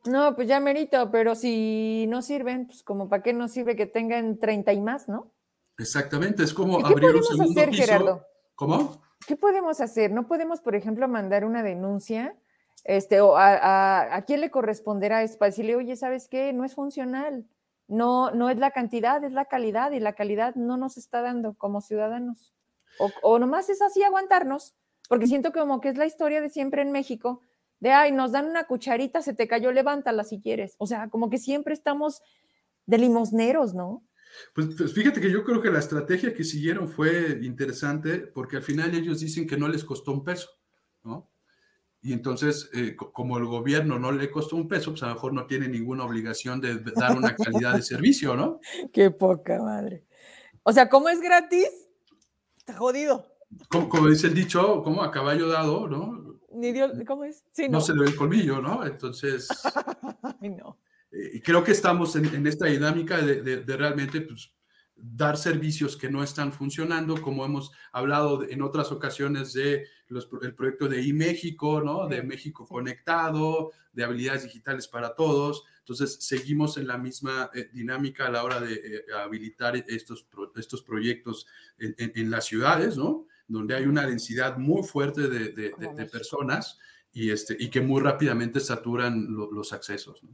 No, pues ya merito, pero si no sirven, pues como para qué nos sirve que tengan 30 y más, ¿no? Exactamente, es como ¿Qué abrir un podemos segundo hacer, piso. Gerardo? ¿Cómo? ¿Qué podemos hacer? ¿No podemos, por ejemplo, mandar una denuncia? Este, o a, a, ¿a quién le corresponderá es para decirle, oye, ¿sabes qué? No es funcional. No, no es la cantidad, es la calidad, y la calidad no nos está dando como ciudadanos. O, o nomás es así aguantarnos, porque siento como que es la historia de siempre en México, de, ay, nos dan una cucharita, se te cayó, levántala si quieres. O sea, como que siempre estamos de limosneros, ¿no? Pues, pues, fíjate que yo creo que la estrategia que siguieron fue interesante porque al final ellos dicen que no les costó un peso, ¿no? Y entonces, eh, como el gobierno no le costó un peso, pues a lo mejor no tiene ninguna obligación de dar una calidad de servicio, ¿no? Qué poca madre. O sea, ¿cómo es gratis? Está jodido. Como, como dice el dicho, como a caballo dado, ¿no? Ni Dios, ¿Cómo es? Sí, no. no. se le ve el colmillo, ¿no? Entonces, Ay, no. eh, creo que estamos en, en esta dinámica de, de, de realmente pues, dar servicios que no están funcionando, como hemos hablado en otras ocasiones de los, el proyecto de iMéxico, ¿no? De México. Conectado, de habilidades digitales para todos. Entonces, seguimos en la misma eh, dinámica a la hora de eh, habilitar estos, pro, estos proyectos en, en, en, las ciudades, ¿no? Donde hay una densidad muy fuerte de, de, de personas y, este, y que muy rápidamente saturan lo, los accesos, ¿no?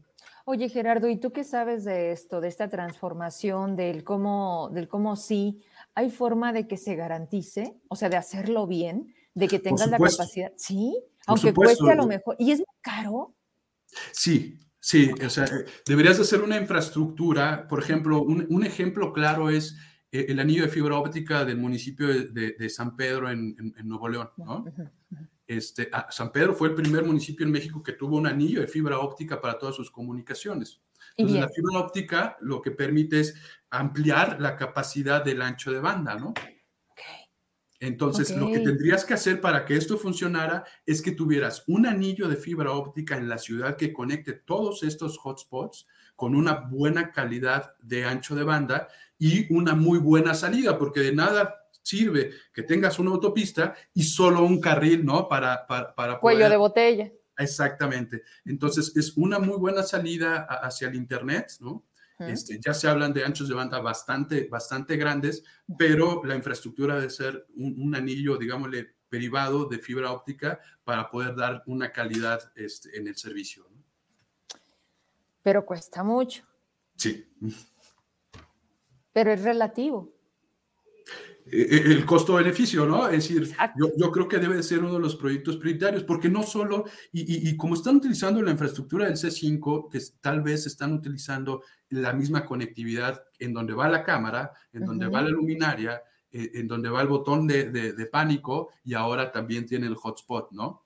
Oye, Gerardo, ¿y tú qué sabes de esto, de esta transformación, del cómo, del cómo sí? ¿Hay forma de que se garantice, o sea, de hacerlo bien, de que tengas la capacidad? Sí, aunque supuesto. cueste a lo mejor. ¿Y es muy caro? Sí, sí, o sea, deberías hacer una infraestructura, por ejemplo, un, un ejemplo claro es eh, el anillo de fibra óptica del municipio de, de, de San Pedro en, en, en, Nuevo León. Este, San Pedro fue el primer municipio en México que tuvo un anillo de fibra óptica para todas sus comunicaciones. Entonces, la fibra óptica lo que permite es ampliar la capacidad del ancho de banda, ¿no? Entonces, okay. lo que tendrías que hacer para que esto funcionara es que tuvieras un anillo de fibra óptica en la ciudad que conecte todos estos hotspots con una buena calidad de ancho de banda y una muy buena salida, porque de nada sirve que tengas una autopista y solo un carril, ¿no? Para, para, para poder... Cuello de botella. Exactamente. Entonces, es una muy buena salida hacia el Internet, ¿no? Este, ya se hablan de anchos de banda bastante, bastante grandes, pero la infraestructura debe ser un, un, anillo, digámosle, privado de fibra óptica para poder dar una calidad este, en el servicio. ¿no? Pero cuesta mucho. Sí. Pero es relativo el costo-beneficio, ¿no? Es decir, yo, yo, creo que debe de ser uno de los proyectos prioritarios, porque no solo, y, y, y, como están utilizando la infraestructura del C5, que tal vez están utilizando la misma conectividad en donde va la cámara, en donde uh -huh. va la luminaria, eh, en donde va el botón de, de, de, pánico, y ahora también tiene el hotspot, ¿no?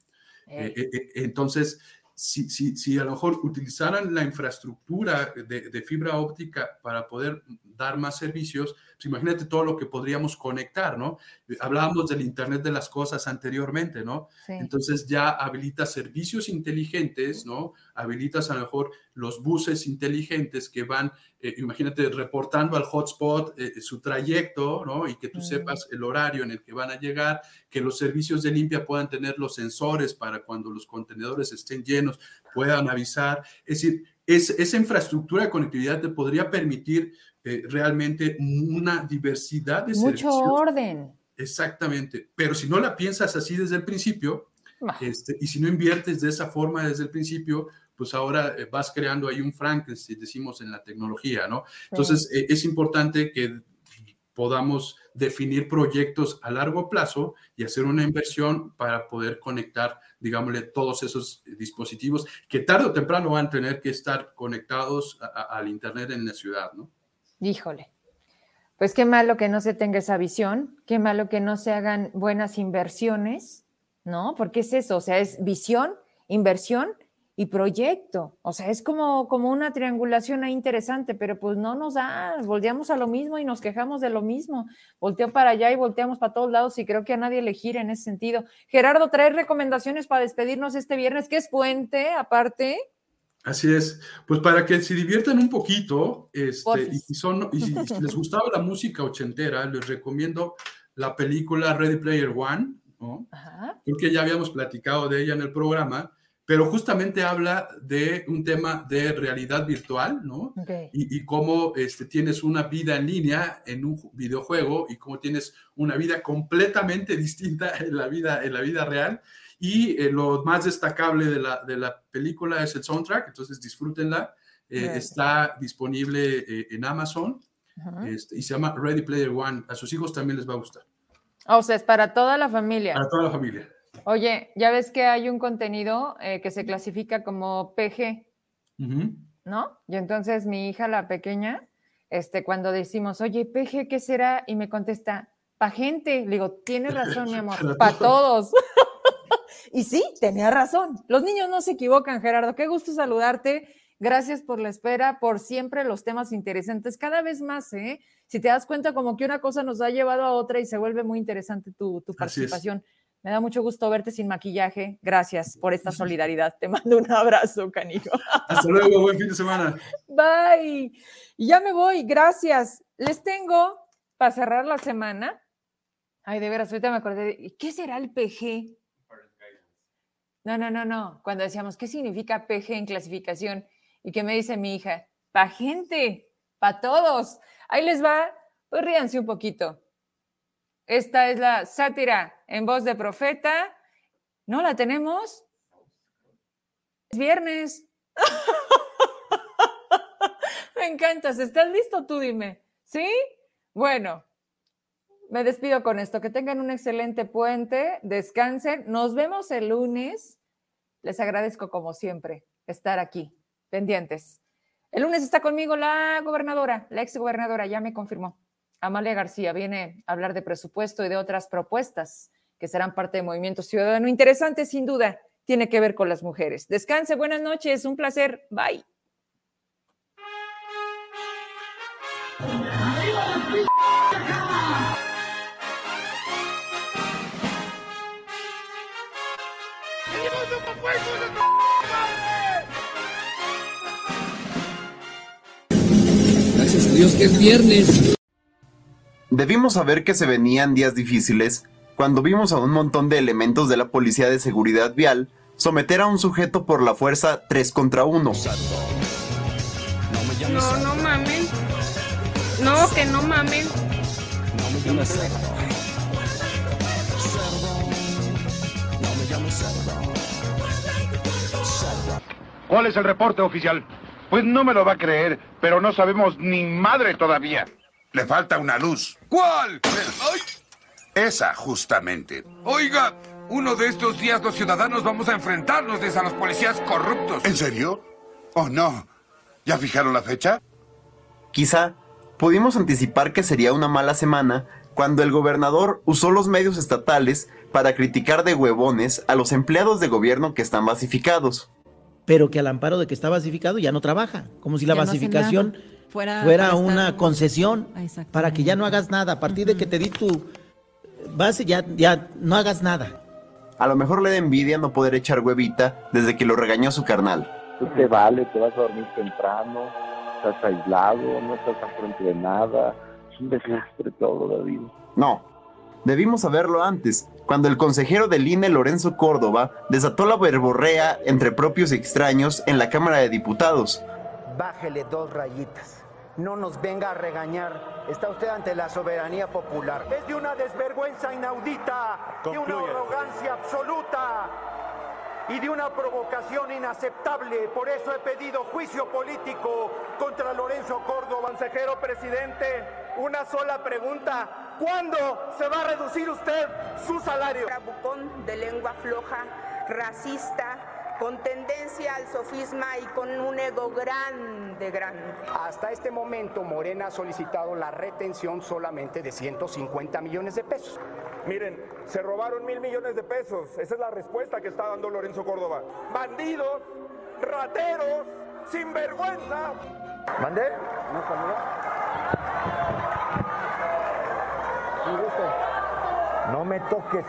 Eh. Eh, entonces, si, si, si, a lo mejor utilizaran la infraestructura de, de, fibra óptica para poder dar más servicios, pues imagínate todo lo que podríamos conectar, ¿no? Hablábamos del Internet de las Cosas anteriormente, ¿no? Sí. Entonces ya habilitas servicios inteligentes, ¿no? Habilitas a lo mejor los buses inteligentes que van, eh, imagínate, reportando al hotspot eh, su trayecto, ¿no? Y que tú mm. sepas el horario en el que van a llegar, que los servicios de limpia puedan tener los sensores para cuando los contenedores estén llenos, puedan avisar. Es decir, es, esa infraestructura de conectividad te podría permitir eh, realmente una diversidad de Mucho servicios. orden. Exactamente, pero si no la piensas así desde el principio, este, y si no inviertes de esa forma desde el principio, pues ahora eh, vas creando ahí un Frankenstein, decimos en la tecnología, ¿no? Entonces, eh, es importante que podamos definir proyectos a largo plazo y hacer una inversión para poder conectar, digámosle, todos esos dispositivos que tarde o temprano van a tener que estar conectados al Internet en la ciudad, ¿no? Híjole. Pues qué malo que no se tenga esa visión, qué malo que no se hagan buenas inversiones, ¿no? Porque es eso, o sea, es visión, inversión y proyecto. O sea, es como, como una triangulación ahí interesante, pero pues no nos da, volteamos a lo mismo y nos quejamos de lo mismo. Volteo para allá y volteamos para todos lados y creo que a nadie le gira en ese sentido. Gerardo, trae recomendaciones para despedirnos este viernes, que es puente, aparte. Así es, pues para que se diviertan un poquito, este, y, son, y si les gustaba la música ochentera, les recomiendo la película Ready Player One, ¿no? Porque ya habíamos platicado de ella en el programa, pero justamente habla de un tema de realidad virtual, ¿no? Y, cómo este, tienes una vida en línea en un videojuego y cómo tienes una vida completamente distinta en la vida, en la vida real. Y eh, lo más destacable de la, de la película es el soundtrack, entonces disfrútenla. Eh, está disponible eh, en Amazon este, y se llama Ready Player One. A sus hijos también les va a gustar. O sea, es para toda la familia. Para toda la familia. Oye, ya ves que hay un contenido eh, que se clasifica como PG, ¿no? Y entonces mi hija, la pequeña, este, cuando decimos, oye, PG, ¿qué será? Y me contesta, pa' gente. Le digo, tienes razón, mi amor, para todos. y sí, tenía razón. Los niños no se equivocan, Gerardo. Qué gusto saludarte. Gracias por la espera, por siempre los temas interesantes, cada vez más, ¿eh? Si te das cuenta, como que una cosa nos ha llevado a otra y se vuelve muy interesante tu, tu participación. Me da mucho gusto verte sin maquillaje. Gracias por esta solidaridad. Te mando un abrazo, canijo. Hasta luego, buen fin de semana. Bye. ya me voy, gracias. Les tengo para cerrar la semana. Ay, de veras, ahorita me acordé. ¿Qué será el PG? No, no, no, no. Cuando decíamos, ¿qué significa PG en clasificación? Y que me dice mi hija, pa' gente, pa' todos. Ahí les va, pues ríanse un poquito. Esta es la sátira en voz de profeta. ¿No la tenemos? Es viernes. Me encantas. ¿Estás listo? Tú dime. ¿Sí? Bueno, me despido con esto. Que tengan un excelente puente. Descansen. Nos vemos el lunes. Les agradezco como siempre estar aquí, pendientes. El lunes está conmigo la gobernadora, la ex gobernadora, ya me confirmó. Amalia García viene a hablar de presupuesto y de otras propuestas que serán parte del movimiento ciudadano. Interesante, sin duda, tiene que ver con las mujeres. Descanse, buenas noches, un placer, bye. Dios que es viernes. Debimos saber que se venían días difíciles cuando vimos a un montón de elementos de la Policía de Seguridad Vial someter a un sujeto por la fuerza 3 contra 1. No, no mamen. No, que no mamen. ¿Cuál es el reporte oficial? Pues no me lo va a creer, pero no sabemos ni madre todavía. Le falta una luz. ¿Cuál? Esa, justamente. Oiga, uno de estos días los ciudadanos vamos a enfrentarnos a los policías corruptos. ¿En serio? Oh, no. ¿Ya fijaron la fecha? Quizá pudimos anticipar que sería una mala semana cuando el gobernador usó los medios estatales para criticar de huevones a los empleados de gobierno que están basificados. Pero que al amparo de que está basificado ya no trabaja, como si la basificación fuera, una concesión para que ya no hagas nada. A partir de que te di tu base, ya, ya no hagas nada. A lo mejor le da envidia no poder echar huevita desde que lo regañó su carnal. Tú te vale, te vas a dormir temprano, estás aislado, no estás al frente de nada. Es un desastre todo, David. No, debimos saberlo antes, cuando el consejero del INE, Lorenzo Córdoba, desató la verborrea entre propios y extraños en la Cámara de Diputados. Bájele dos rayitas no nos venga a regañar. Está usted ante la soberanía popular. Es de una desvergüenza inaudita, y una arrogancia absoluta. y de una provocación inaceptable. Por eso he pedido juicio político contra Lorenzo Córdoba. Consejero presidente, una sola pregunta. ¿Cuándo se va a reducir usted su salario? Trabucón de lengua floja, racista, con tendencia al sofisma y con un ego grande, grande. Hasta este momento Morena ha solicitado la retención solamente de 150 millones de pesos. Miren, se robaron mil millones de pesos. Esa es la respuesta que está dando Lorenzo Córdoba. Bandidos, rateros, sinvergüenza. ¿Mandé? No, No me toques.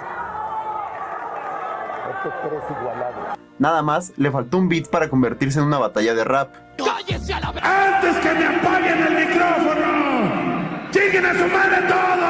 No te crees igualado. Nada más le faltó un beat para convertirse en una batalla de rap. ¡Cállese a la ¡Antes que me apaguen el micrófono! ¡Lleguen a su madre todo!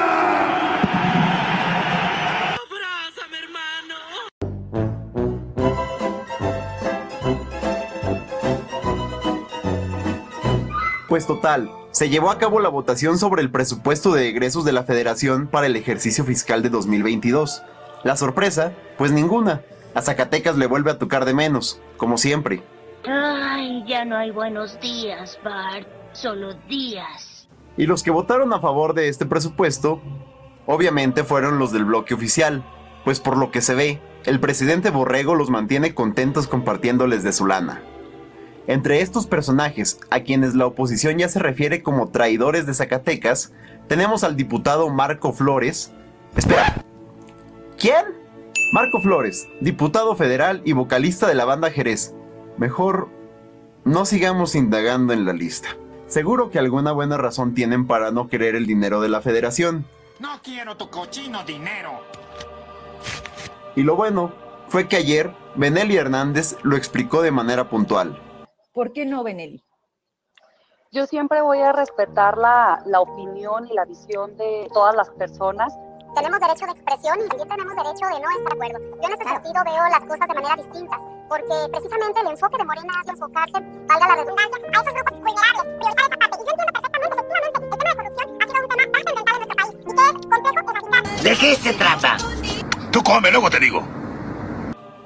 Pues total, se llevó a cabo la votación sobre el presupuesto de egresos de la Federación para el ejercicio fiscal de 2022. La sorpresa, pues ninguna. A Zacatecas le vuelve a tocar de menos, como siempre. Ay, ya no hay buenos días, Bart. Solo días. Y los que votaron a favor de este presupuesto, obviamente fueron los del bloque oficial, pues por lo que se ve, el presidente Borrego los mantiene contentos compartiéndoles de su lana. Entre estos personajes, a quienes la oposición ya se refiere como traidores de Zacatecas, tenemos al diputado Marco Flores. Espera. ¿Quién? Marco Flores, diputado federal y vocalista de la banda Jerez. Mejor no sigamos indagando en la lista. Seguro que alguna buena razón tienen para no querer el dinero de la federación. No quiero tu cochino dinero. Y lo bueno fue que ayer Benelli Hernández lo explicó de manera puntual. ¿Por qué no, Benelli? Yo siempre voy a respetar la, la opinión y la visión de todas las personas tenemos derecho de expresión y también tenemos derecho de no estar de acuerdo. Yo en ese sentido veo las cosas de manera distinta, porque precisamente el enfoque de Morena es enfocarse, valga la redundancia, a esos grupos vulnerables, priorizar esa parte. Y yo entiendo perfectamente, efectivamente, el tema de corrupción ha sido un tema trascendental en nuestro país y que es complejo erradicar. ¿De qué se trata? Tú come, luego te digo.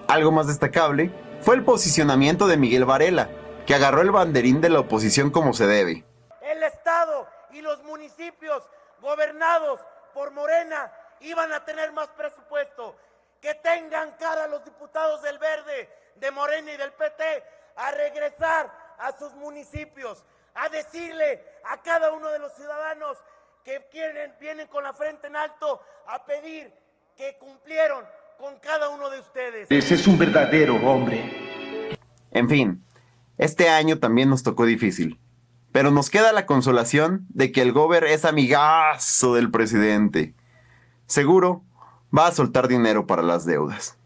Algo más destacable fue el posicionamiento de Miguel Varela, que agarró el banderín de la oposición como se debe. El Estado y los municipios gobernados por Morena iban a tener más presupuesto. Que tengan cara los diputados del Verde, de Morena y del PT a regresar a sus municipios, a decirle a cada uno de los ciudadanos que quieren, vienen con la frente en alto a pedir que cumplieron con cada uno de ustedes. Ese es un verdadero hombre. En fin, este año también nos tocó difícil. Pero nos queda la consolación de que el gober es amigazo del presidente seguro va a soltar dinero para las deudas.